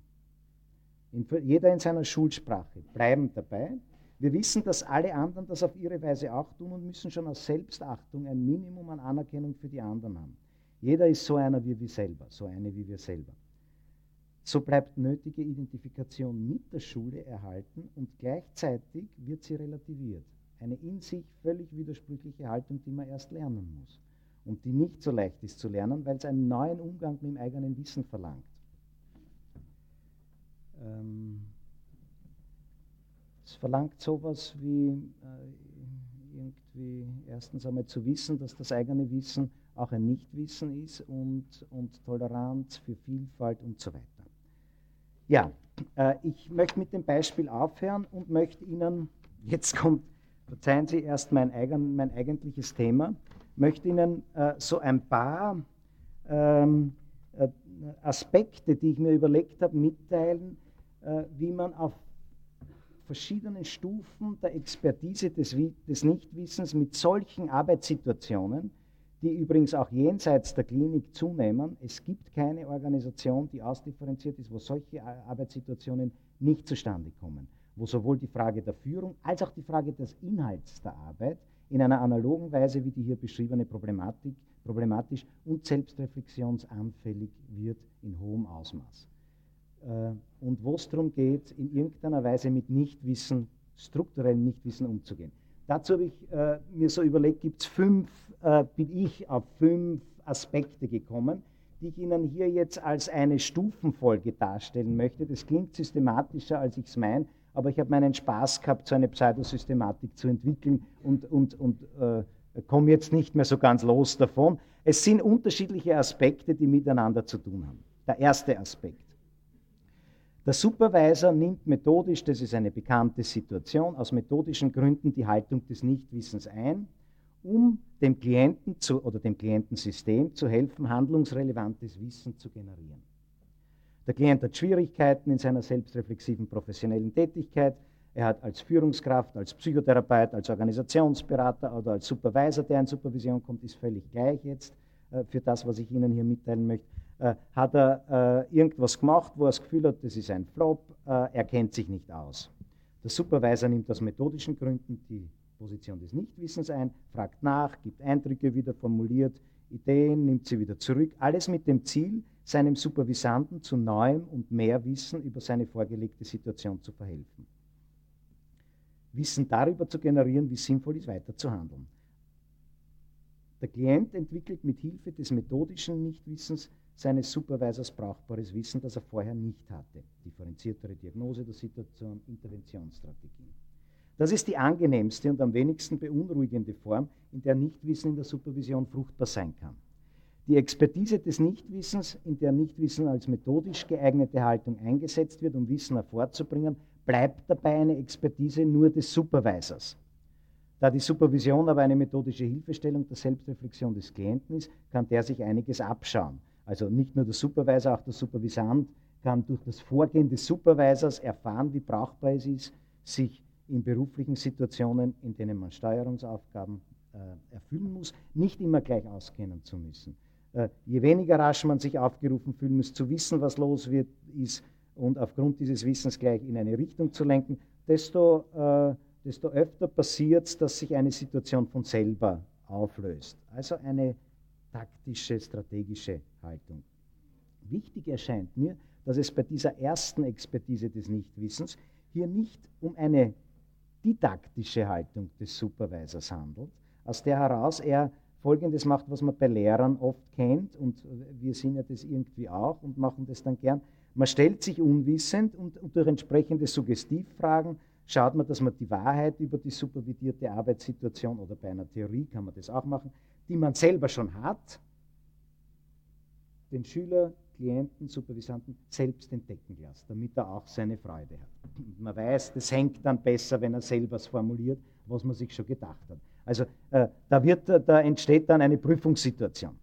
In, jeder in seiner Schulsprache. Bleiben dabei. Wir wissen, dass alle anderen das auf ihre Weise auch tun und müssen schon aus Selbstachtung ein Minimum an Anerkennung für die anderen haben. Jeder ist so einer wie wir selber, so eine wie wir selber. So bleibt nötige Identifikation mit der Schule erhalten und gleichzeitig wird sie relativiert. Eine in sich völlig widersprüchliche Haltung, die man erst lernen muss und die nicht so leicht ist zu lernen, weil es einen neuen Umgang mit dem eigenen Wissen verlangt. Ähm, es verlangt sowas wie äh, irgendwie erstens einmal zu wissen, dass das eigene Wissen auch ein Nichtwissen ist und, und Toleranz für Vielfalt und so weiter. Ja, äh, ich möchte mit dem Beispiel aufhören und möchte Ihnen, jetzt kommt, verzeihen Sie erst mein, eigen, mein eigentliches Thema, möchte Ihnen äh, so ein paar ähm, äh, Aspekte, die ich mir überlegt habe, mitteilen, äh, wie man auf verschiedenen Stufen der Expertise des, des Nichtwissens mit solchen Arbeitssituationen, die übrigens auch jenseits der Klinik zunehmen. Es gibt keine Organisation, die ausdifferenziert ist, wo solche Arbeitssituationen nicht zustande kommen, wo sowohl die Frage der Führung als auch die Frage des Inhalts der Arbeit in einer analogen Weise wie die hier beschriebene Problematik, problematisch und selbstreflexionsanfällig wird in hohem Ausmaß. Äh, und wo es darum geht, in irgendeiner Weise mit Nichtwissen, strukturellem Nichtwissen umzugehen. Dazu habe ich äh, mir so überlegt, gibt es fünf, äh, bin ich auf fünf Aspekte gekommen, die ich Ihnen hier jetzt als eine Stufenfolge darstellen möchte. Das klingt systematischer, als ich es meine, aber ich habe meinen Spaß gehabt, so eine Pseudosystematik zu entwickeln und, und, und äh, komme jetzt nicht mehr so ganz los davon. Es sind unterschiedliche Aspekte, die miteinander zu tun haben. Der erste Aspekt. Der Supervisor nimmt methodisch, das ist eine bekannte Situation, aus methodischen Gründen die Haltung des Nichtwissens ein, um dem Klienten zu, oder dem Klientensystem zu helfen, handlungsrelevantes Wissen zu generieren. Der Klient hat Schwierigkeiten in seiner selbstreflexiven professionellen Tätigkeit. Er hat als Führungskraft, als Psychotherapeut, als Organisationsberater oder als Supervisor, der in Supervision kommt, ist völlig gleich jetzt äh, für das, was ich Ihnen hier mitteilen möchte, Äh, hat er äh, irgendwas gemacht, wo er das Gefühl hat, das ist ein Flop, äh, er kennt sich nicht aus. Der Supervisor nimmt aus methodischen Gründen die Position des Nichtwissens ein, fragt nach, gibt Eindrücke wieder, formuliert Ideen, nimmt sie wieder zurück. Alles mit dem Ziel, seinem Supervisanten zu neuem und mehr Wissen über seine vorgelegte Situation zu verhelfen. Wissen darüber zu generieren, wie sinnvoll ist, weiter zu handeln. Der Klient entwickelt mit Hilfe des methodischen Nichtwissens seines Supervisors brauchbares Wissen, das er vorher nicht hatte. Differenziertere Diagnose der Situation, Interventionsstrategien. Das ist die angenehmste und am wenigsten beunruhigende Form, in der Nichtwissen in der Supervision fruchtbar sein kann. Die Expertise des Nichtwissens, in der Nichtwissen als methodisch geeignete Haltung eingesetzt wird, um Wissen hervorzubringen, bleibt dabei eine Expertise nur des Supervisors. Da die Supervision aber eine methodische Hilfestellung der Selbstreflexion des Klienten ist, kann der sich einiges abschauen. Also nicht nur der Supervisor, auch der Supervisant kann durch das Vorgehen des Supervisors erfahren, wie brauchbar es ist, sich in beruflichen Situationen, in denen man Steuerungsaufgaben äh, erfüllen muss, nicht immer gleich auskennen zu müssen. Äh, je weniger rasch man sich aufgerufen fühlen muss, zu wissen, was los wird, ist und aufgrund dieses Wissens gleich in eine Richtung zu lenken, desto, äh, desto öfter passiert es, dass sich eine Situation von selber auflöst. Also eine taktische, strategische Haltung. Wichtig erscheint mir, dass es bei dieser ersten Expertise des Nichtwissens hier nicht um eine didaktische Haltung des Supervisors handelt, aus der heraus er Folgendes macht, was man bei Lehrern oft kennt, und wir sind ja das irgendwie auch und machen das dann gern. Man stellt sich unwissend und, durch entsprechende Suggestivfragen schaut man, dass man die Wahrheit über die supervidierte Arbeitssituation oder bei einer Theorie kann man das auch machen, die man selber schon hat, den Schüler, Klienten, Supervisanten selbst entdecken lässt, damit er auch seine Freude hat. Und man weiß, das hängt dann besser, wenn er selber es formuliert, was man sich schon gedacht hat. Also äh, da, wird, da entsteht dann eine Prüfungssituation.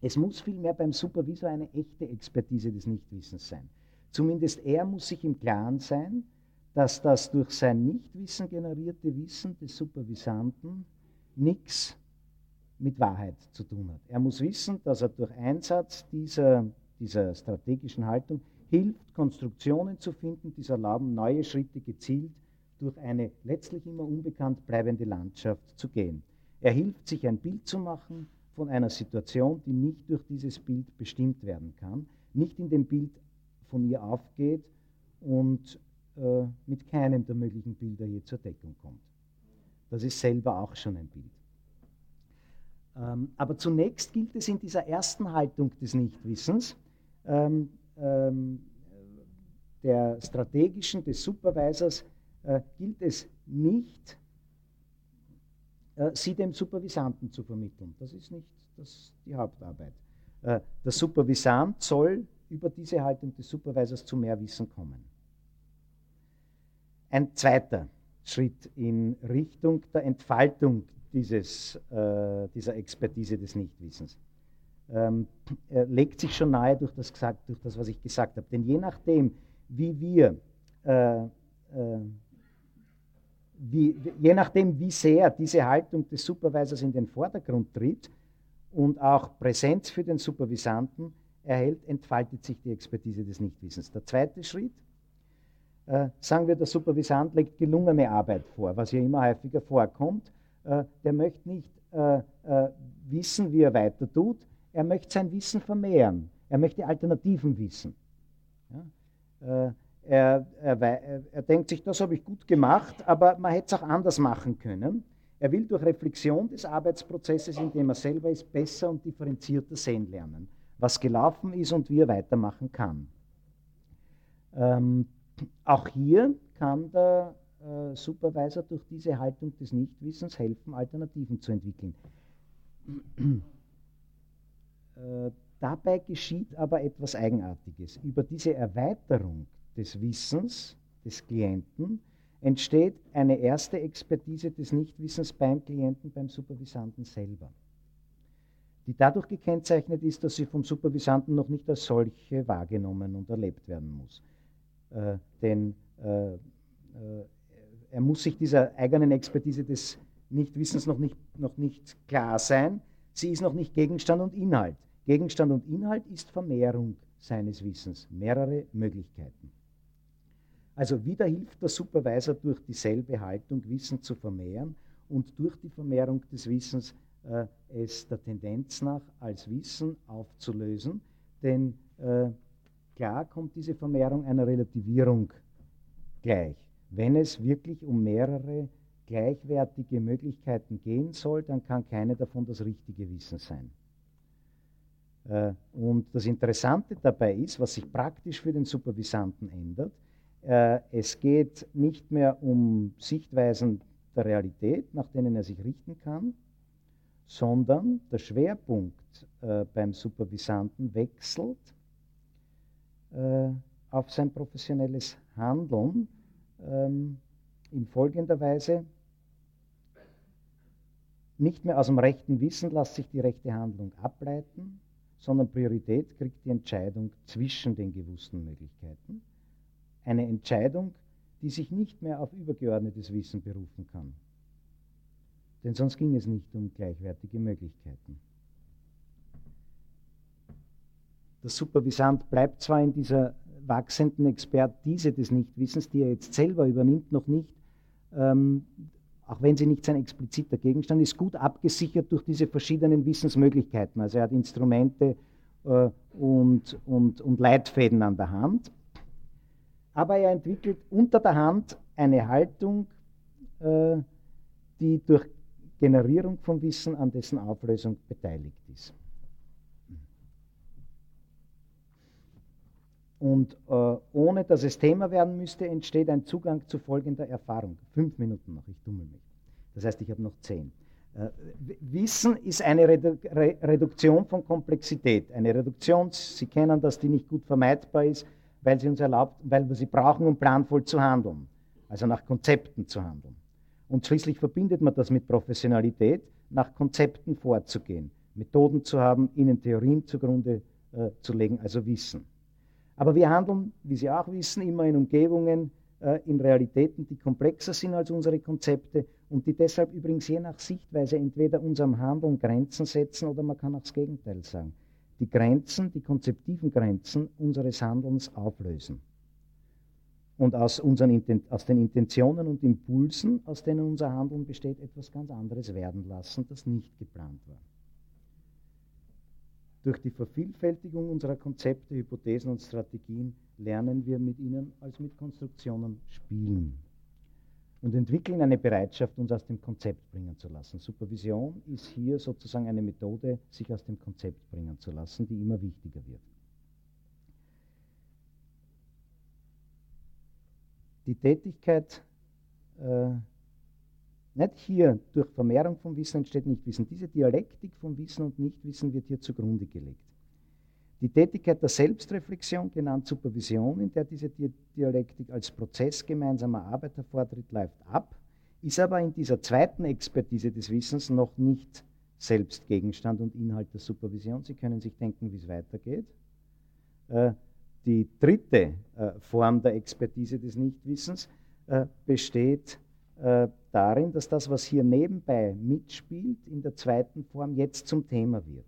Es muss vielmehr beim Supervisor eine echte Expertise des Nichtwissens sein. Zumindest er muss sich im Klaren sein, dass das durch sein Nichtwissen generierte Wissen des Supervisanten nichts mit Wahrheit zu tun hat. Er muss wissen, dass er durch Einsatz dieser, dieser strategischen Haltung hilft, Konstruktionen zu finden, die es erlauben, neue Schritte gezielt durch eine letztlich immer unbekannt bleibende Landschaft zu gehen. Er hilft, sich ein Bild zu machen von einer Situation, die nicht durch dieses Bild bestimmt werden kann, nicht in dem Bild von ihr aufgeht und äh, mit keinem der möglichen Bilder je zur Deckung kommt. Das ist selber auch schon ein Bild. Ähm, aber zunächst gilt es in dieser ersten Haltung des Nichtwissens, ähm, ähm, der strategischen, des Supervisors, äh, gilt es nicht, äh, sie dem Supervisanten zu vermitteln. Das ist nicht das, die Hauptarbeit. Äh, der Supervisant soll über diese Haltung des Supervisors zu mehr Wissen kommen. Ein zweiter Schritt in Richtung der Entfaltung dieses, äh, dieser Expertise des Nichtwissens. Ähm, legt sich schon nahe durch das, gesagt, durch das, was ich gesagt habe. Denn je nachdem, wie wir, äh, äh, wie, je nachdem, wie sehr diese Haltung des Supervisors in den Vordergrund tritt und auch Präsenz für den Supervisanten erhält, entfaltet sich die Expertise des Nichtwissens. Der zweite Schritt, äh, sagen wir, der Supervisant legt gelungene Arbeit vor, was ja immer häufiger vorkommt äh, der möchte nicht äh, äh, wissen, wie er weiter tut, er möchte sein Wissen vermehren. Er möchte Alternativen wissen. Ja? Er, er, er, denkt sich, das habe ich gut gemacht, aber man hätte es auch anders machen können. Er will durch Reflexion des Arbeitsprozesses, in dem er selber ist, besser und differenzierter sehen lernen, was gelaufen ist und wie er weitermachen kann. Ähm, auch hier kann der äh, Supervisor durch diese Haltung des Nichtwissens helfen, Alternativen zu entwickeln. Äh, dabei geschieht aber etwas Eigenartiges. Über diese Erweiterung des Wissens des Klienten entsteht eine erste Expertise des Nichtwissens beim Klienten, beim Supervisanten selber, die dadurch gekennzeichnet ist, dass sie vom Supervisanten noch nicht als solche wahrgenommen und erlebt werden muss. Äh, denn äh, äh er muss sich dieser eigenen Expertise des Nichtwissens noch nicht, noch nicht klar sein. Sie ist noch nicht Gegenstand und Inhalt. Gegenstand und Inhalt ist Vermehrung seines Wissens, mehrere Möglichkeiten. Also wieder hilft der Supervisor durch dieselbe Haltung, Wissen zu vermehren und durch die Vermehrung des Wissens äh, es der Tendenz nach als Wissen aufzulösen, denn äh, klar kommt diese Vermehrung einer Relativierung gleich. Wenn es wirklich um mehrere gleichwertige Möglichkeiten gehen soll, dann kann keine davon das richtige Wissen sein. Äh, und das Interessante dabei ist, was sich praktisch für den Supervisanten ändert, äh, es geht nicht mehr um Sichtweisen der Realität, nach denen er sich richten kann, sondern der Schwerpunkt äh, beim Supervisanten wechselt auf sein professionelles Handeln ähm, in folgender Weise. Nicht mehr aus dem rechten Wissen lässt sich die rechte Handlung ableiten, sondern Priorität kriegt die Entscheidung zwischen den gewussten Möglichkeiten. Eine Entscheidung, die sich nicht mehr auf übergeordnetes Wissen berufen kann. Denn sonst ging es nicht um gleichwertige Möglichkeiten. Der Supervisant bleibt zwar in dieser wachsenden Expertise des Nichtwissens, die er jetzt selber übernimmt, noch nicht, ähm, auch wenn sie nicht sein expliziter Gegenstand ist, gut abgesichert durch diese verschiedenen Wissensmöglichkeiten. Also er hat Instrumente äh, und, und, und Leitfäden an der Hand. Aber er entwickelt unter der Hand eine Haltung, äh, die durch Generierung von Wissen an dessen Auflösung beteiligt ist. Und äh, ohne dass es Thema werden müsste, entsteht ein Zugang zu folgender Erfahrung. Fünf Minuten noch, ich dummel mich. Das heißt, ich habe noch zehn. Äh, Wissen ist eine Redu Re Reduktion von Komplexität. Eine Reduktion, Sie kennen das, die nicht gut vermeidbar ist, weil sie uns erlaubt, weil wir sie brauchen, um planvoll zu handeln. Also nach Konzepten zu handeln. Und schließlich verbindet man das mit Professionalität, nach Konzepten vorzugehen, Methoden zu haben, ihnen Theorien zugrunde äh, zu legen, also Wissen. Aber wir handeln, wie Sie auch wissen, immer in Umgebungen, äh, in Realitäten, die komplexer sind als unsere Konzepte und die deshalb übrigens je nach Sichtweise entweder unserem Handeln Grenzen setzen oder man kann auch das Gegenteil sagen. Die Grenzen, die konzeptiven Grenzen unseres Handelns auflösen. Und aus, unseren, aus den Intentionen und Impulsen, aus denen unser Handeln besteht, etwas ganz anderes werden lassen, das nicht geplant war. Durch die Vervielfältigung unserer Konzepte, Hypothesen und Strategien lernen wir mit ihnen als mit Konstruktionen spielen und entwickeln eine Bereitschaft, uns aus dem Konzept bringen zu lassen. Supervision ist hier sozusagen eine Methode, sich aus dem Konzept bringen zu lassen, die immer wichtiger wird. Die Tätigkeit äh, nicht hier durch Vermehrung von Wissen entsteht Nichtwissen. Diese Dialektik von Wissen und Nichtwissen wird hier zugrunde gelegt. Die Tätigkeit der Selbstreflexion, genannt Supervision, in der diese Dialektik als Prozess gemeinsamer Arbeit hervortritt, läuft ab, ist aber in dieser zweiten Expertise des Wissens noch nicht selbst Gegenstand und Inhalt der Supervision. Sie können sich denken, wie es weitergeht. Äh, die dritte äh, Form der Expertise des Nichtwissens äh, besteht darin, dass das, was hier nebenbei mitspielt, in der zweiten Form jetzt zum Thema wird.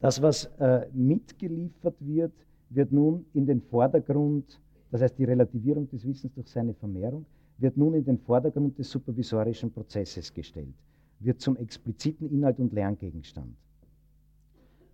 Das, was äh, mitgeliefert wird, wird nun in den Vordergrund, das heißt die Relativierung des Wissens durch seine Vermehrung, wird nun in den Vordergrund des supervisorischen Prozesses gestellt, wird zum expliziten Inhalt und Lerngegenstand.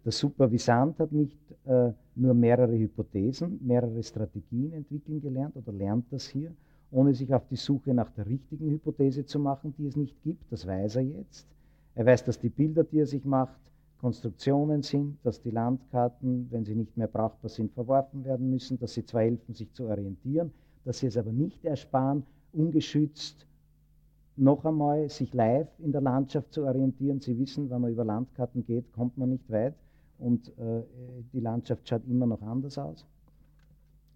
Der Supervisant hat nicht äh, nur mehrere Hypothesen, mehrere Strategien entwickeln gelernt oder lernt das hier, ohne sich auf die Suche nach der richtigen Hypothese zu machen, die es nicht gibt. Das weiß er jetzt. Er weiß, dass die Bilder, die er sich macht, Konstruktionen sind, dass die Landkarten, wenn sie nicht mehr brauchbar sind, verworfen werden müssen, dass sie zwar helfen, sich zu orientieren, dass sie es aber nicht ersparen, ungeschützt noch einmal sich live in der Landschaft zu orientieren. Sie wissen, wenn man über Landkarten geht, kommt man nicht weit und äh, die Landschaft schaut immer noch anders aus.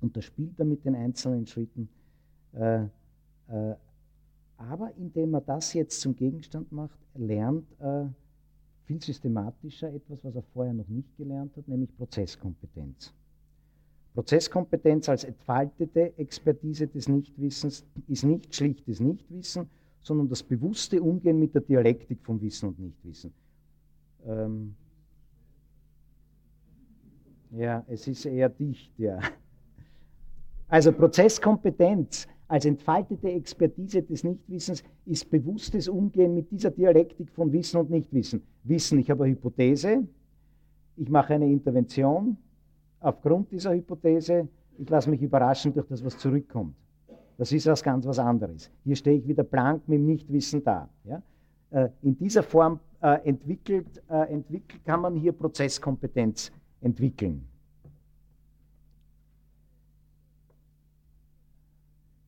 Und da spielt er mit den einzelnen Schritten. Äh, äh, aber indem er das jetzt zum Gegenstand macht, lernt er viel systematischer etwas, was er vorher noch nicht gelernt hat, nämlich Prozesskompetenz. Prozesskompetenz als entfaltete Expertise des Nichtwissens ist nicht schlichtes Nichtwissen, sondern das bewusste Umgehen mit der Dialektik von Wissen und Nichtwissen. Ähm ja, es ist eher dicht, ja. Also Prozesskompetenz als entfaltete Expertise des Nichtwissens ist bewusstes Umgehen mit dieser Dialektik von Wissen und Nichtwissen. Wissen, ich habe eine Hypothese, ich mache eine Intervention aufgrund dieser Hypothese, ich lasse mich überraschen durch das, was zurückkommt. Das ist was ganz was anderes. Hier stehe ich wieder blank mit dem Nichtwissen da. Ja? Äh, in dieser Form äh, entwickelt, äh, entwickelt kann man hier Prozesskompetenz entwickeln.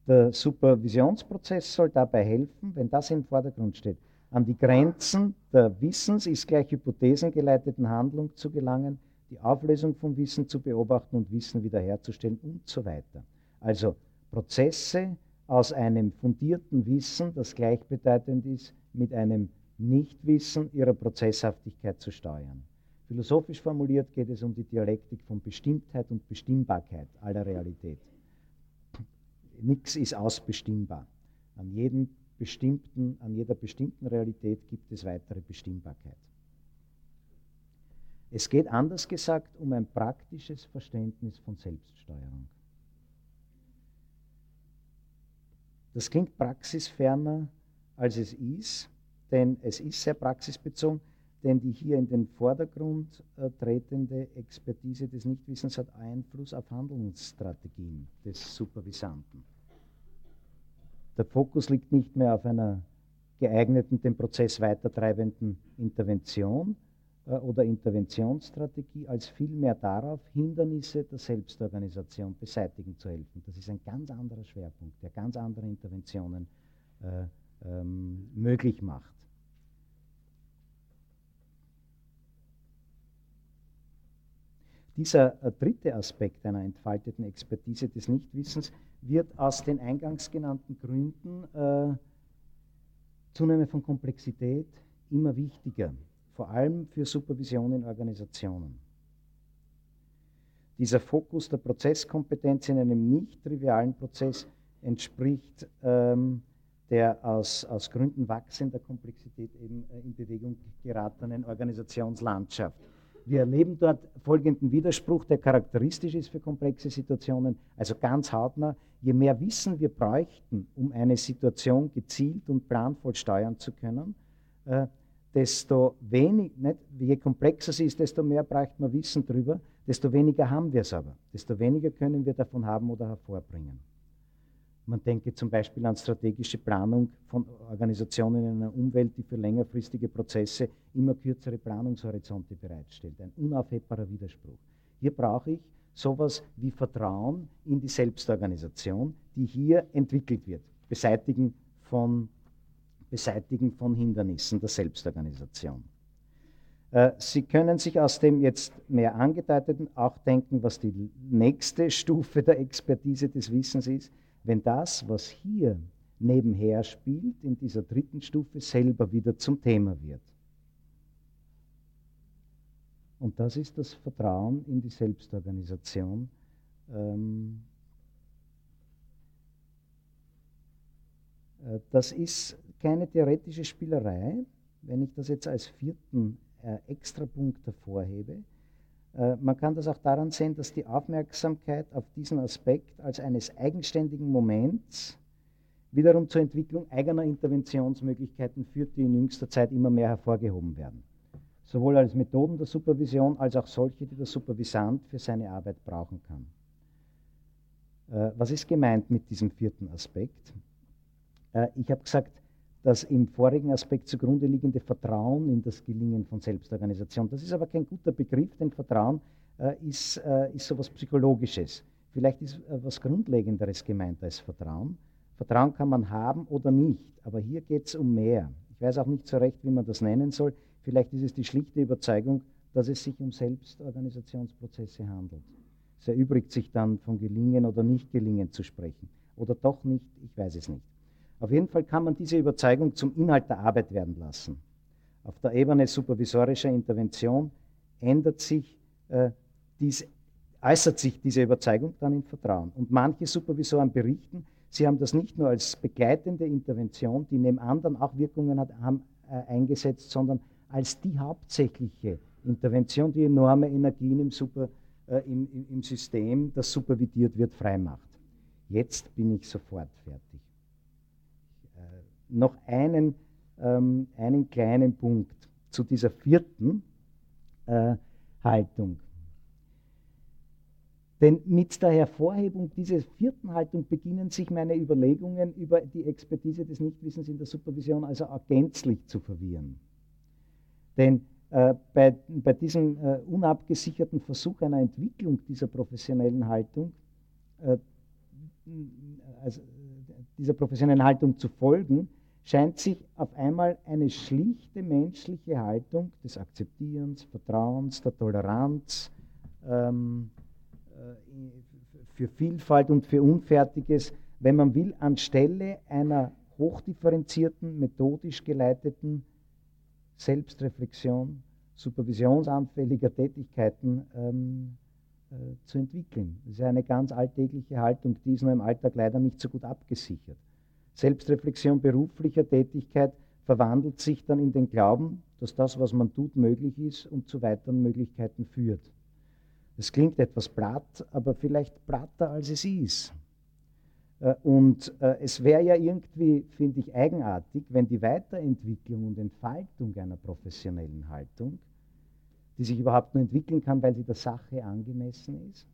Der Supervisionsprozess soll dabei helfen, wenn das im Vordergrund steht, an die Grenzen der Wissens ist gleich hypothesengeleiteten Handlung zu gelangen, die Auflösung von Wissen zu beobachten und Wissen wiederherzustellen und so weiter. Also Prozesse aus einem fundierten Wissen, das gleichbedeutend ist mit einem Nichtwissen ihrer Prozesshaftigkeit zu steuern. Philosophisch formuliert geht es um die Dialektik von Bestimmtheit und Bestimmbarkeit aller Realität. Nichts ist ausbestimmbar. An, jedem bestimmten, an jeder bestimmten Realität gibt es weitere Bestimmbarkeit. Es geht anders gesagt um ein praktisches Verständnis von Selbststeuerung. Das klingt praxisferner, als es ist, denn es ist sehr praxisbezogen, denn die hier in den Vordergrund äh, tretende Expertise des Nichtwissens hat Einfluss auf Handlungsstrategien des Supervisanten. Der Fokus liegt nicht mehr auf einer geeigneten, den Prozess weitertreibenden Intervention, äh, oder Interventionsstrategie als vielmehr darauf, Hindernisse der Selbstorganisation beseitigen zu helfen. Das ist ein ganz anderer Schwerpunkt, der ganz andere Interventionen äh, ähm, möglich macht. Dieser äh, dritte Aspekt einer entfalteten Expertise des Nichtwissens wird aus den eingangs genannten Gründen äh, Zunahme von Komplexität immer wichtiger vor allem für Supervision in Organisationen. Dieser Fokus der Prozesskompetenz in einem nicht trivialen Prozess entspricht ähm, der aus, aus Gründen wachsender Komplexität eben äh, in Bewegung geratenen Organisationslandschaft. Wir erleben dort folgenden Widerspruch, der charakteristisch ist für komplexe Situationen, also ganz hautnah. Je mehr Wissen wir bräuchten, um eine Situation gezielt und planvoll steuern zu können, äh, desto wenig, nicht, je komplexer sie ist, desto mehr braucht man Wissen darüber, desto weniger haben wir es aber, desto weniger können wir davon haben oder hervorbringen. Man denke zum Beispiel an strategische Planung von Organisationen in einer Umwelt, die für längerfristige Prozesse immer kürzere Planungshorizonte bereitstellt. Ein unaufhebbarer Widerspruch. Hier brauche ich sowas wie Vertrauen in die Selbstorganisation, die hier entwickelt wird. Beseitigen von Beseitigen von Hindernissen der Selbstorganisation. Äh, Sie können sich aus dem jetzt mehr angedeuteten auch denken, was die nächste Stufe der Expertise des Wissens ist, wenn das, was hier nebenher spielt, in dieser dritten Stufe selber wieder zum Thema wird. Und das ist das Vertrauen in die Selbstorganisation. Ähm, äh, das ist keine theoretische Spielerei, wenn ich das jetzt als vierten äh, Extrapunkt hervorhebe. Äh, man kann das auch daran sehen, dass die Aufmerksamkeit auf diesen Aspekt als eines eigenständigen Moments wiederum zur Entwicklung eigener Interventionsmöglichkeiten führt, die in jüngster Zeit immer mehr hervorgehoben werden. Sowohl als Methoden der Supervision als auch solche, die der Supervisant für seine Arbeit brauchen kann. Äh, was ist gemeint mit diesem vierten Aspekt? Äh, ich habe gesagt, das im vorigen Aspekt zugrunde liegende Vertrauen in das Gelingen von Selbstorganisation. Das ist aber kein guter Begriff, denn Vertrauen äh, ist, äh, ist so etwas Psychologisches. Vielleicht ist äh, was Grundlegenderes gemeint als Vertrauen. Vertrauen kann man haben oder nicht, aber hier geht es um mehr. Ich weiß auch nicht so recht, wie man das nennen soll. Vielleicht ist es die schlichte Überzeugung, dass es sich um Selbstorganisationsprozesse handelt. Es erübrigt sich dann von Gelingen oder Nicht-Gelingen zu sprechen. Oder doch nicht, ich weiß es nicht. Auf jeden Fall kann man diese Überzeugung zum Inhalt der Arbeit werden lassen. Auf der Ebene supervisorischer Intervention ändert sich, äh, dies, äußert sich diese Überzeugung dann in Vertrauen. Und manche Supervisoren berichten, Sie haben das nicht nur als begleitende Intervention, die neben anderen auch Wirkungen hat, haben, äh, eingesetzt, sondern als die hauptsächliche Intervention, die enorme Energien im, Super, äh, im, im, im System, das supervidiert wird, freimacht. Jetzt bin ich sofort fertig. Äh, noch einen, ähm, einen kleinen Punkt zu dieser vierten äh, Haltung. Denn mit der Hervorhebung dieser vierten Haltung beginnen sich meine Überlegungen über die Expertise des Nichtwissens in der Supervision also auch gänzlich zu verwirren. Denn äh, bei, bei diesem äh, unabgesicherten Versuch einer Entwicklung dieser professionellen Haltung, äh, also, dieser professionellen Haltung zu folgen, scheint sich auf einmal eine schlichte menschliche Haltung des Akzeptierens, Vertrauens, der Toleranz, ähm, äh, für Vielfalt und für Unfertiges, wenn man will, anstelle einer hochdifferenzierten, methodisch geleiteten Selbstreflexion, supervisionsanfälliger Tätigkeiten ähm, äh, zu entwickeln. Das ist eine ganz alltägliche Haltung, die ist nur im Alltag leider nicht so gut abgesichert. Selbstreflexion beruflicher Tätigkeit verwandelt sich dann in den Glauben, dass das, was man tut, möglich ist und zu weiteren Möglichkeiten führt. Das klingt etwas platt, aber vielleicht platter, als es ist. Äh, und äh, es wäre ja irgendwie, finde ich, eigenartig, wenn die Weiterentwicklung und Entfaltung einer professionellen Haltung, die sich überhaupt nur entwickeln kann, weil sie der Sache angemessen ist,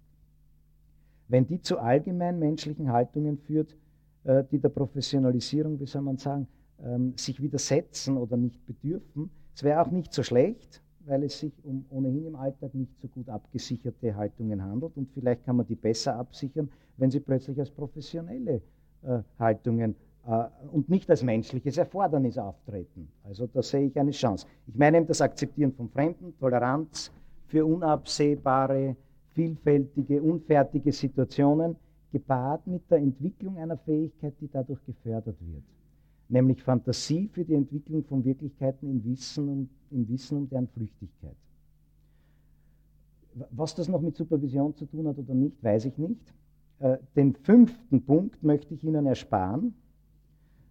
wenn die zu allgemein menschlichen Haltungen führt, die der Professionalisierung, wie soll man sagen, ähm, sich widersetzen oder nicht bedürfen. Es wäre auch nicht so schlecht, weil es sich um ohnehin im Alltag nicht so gut abgesicherte Haltungen handelt und vielleicht kann man die besser absichern, wenn sie plötzlich als professionelle äh, Haltungen äh, und nicht als menschliches Erfordernis auftreten. Also da sehe ich eine Chance. Ich meine eben das Akzeptieren von Fremden, Toleranz für unabsehbare, vielfältige, unfertige Situationen, gepaart mit der Entwicklung einer Fähigkeit, die dadurch gefördert wird nämlich Fantasie für die Entwicklung von Wirklichkeiten im Wissen, um, im Wissen um deren Flüchtigkeit. Was das noch mit Supervision zu tun hat oder nicht, weiß ich nicht. Äh, den fünften Punkt möchte ich Ihnen ersparen,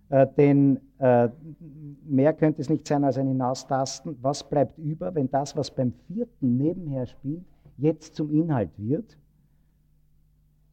äh, denn äh, mehr könnte es nicht sein als ein Hinaustasten. Was bleibt über, wenn das, was beim vierten nebenher spielt, jetzt zum Inhalt wird?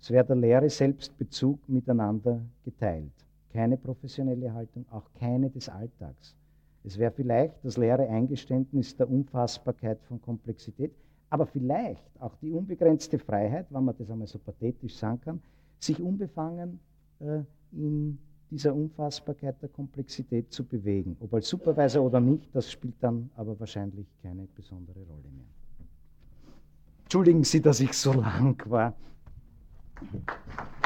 Es wäre der leere Selbstbezug miteinander geteilt keine professionelle Haltung, auch keine des Alltags. Es wäre vielleicht das leere Eingeständnis der Unfassbarkeit von Komplexität, aber vielleicht auch die unbegrenzte Freiheit, wenn man das einmal so pathetisch sagen kann, sich unbefangen äh, in dieser Unfassbarkeit der Komplexität zu bewegen. Ob als Supervisor oder nicht, das spielt dann aber wahrscheinlich keine besondere Rolle mehr. Entschuldigen Sie, dass ich so lang war. Thank you.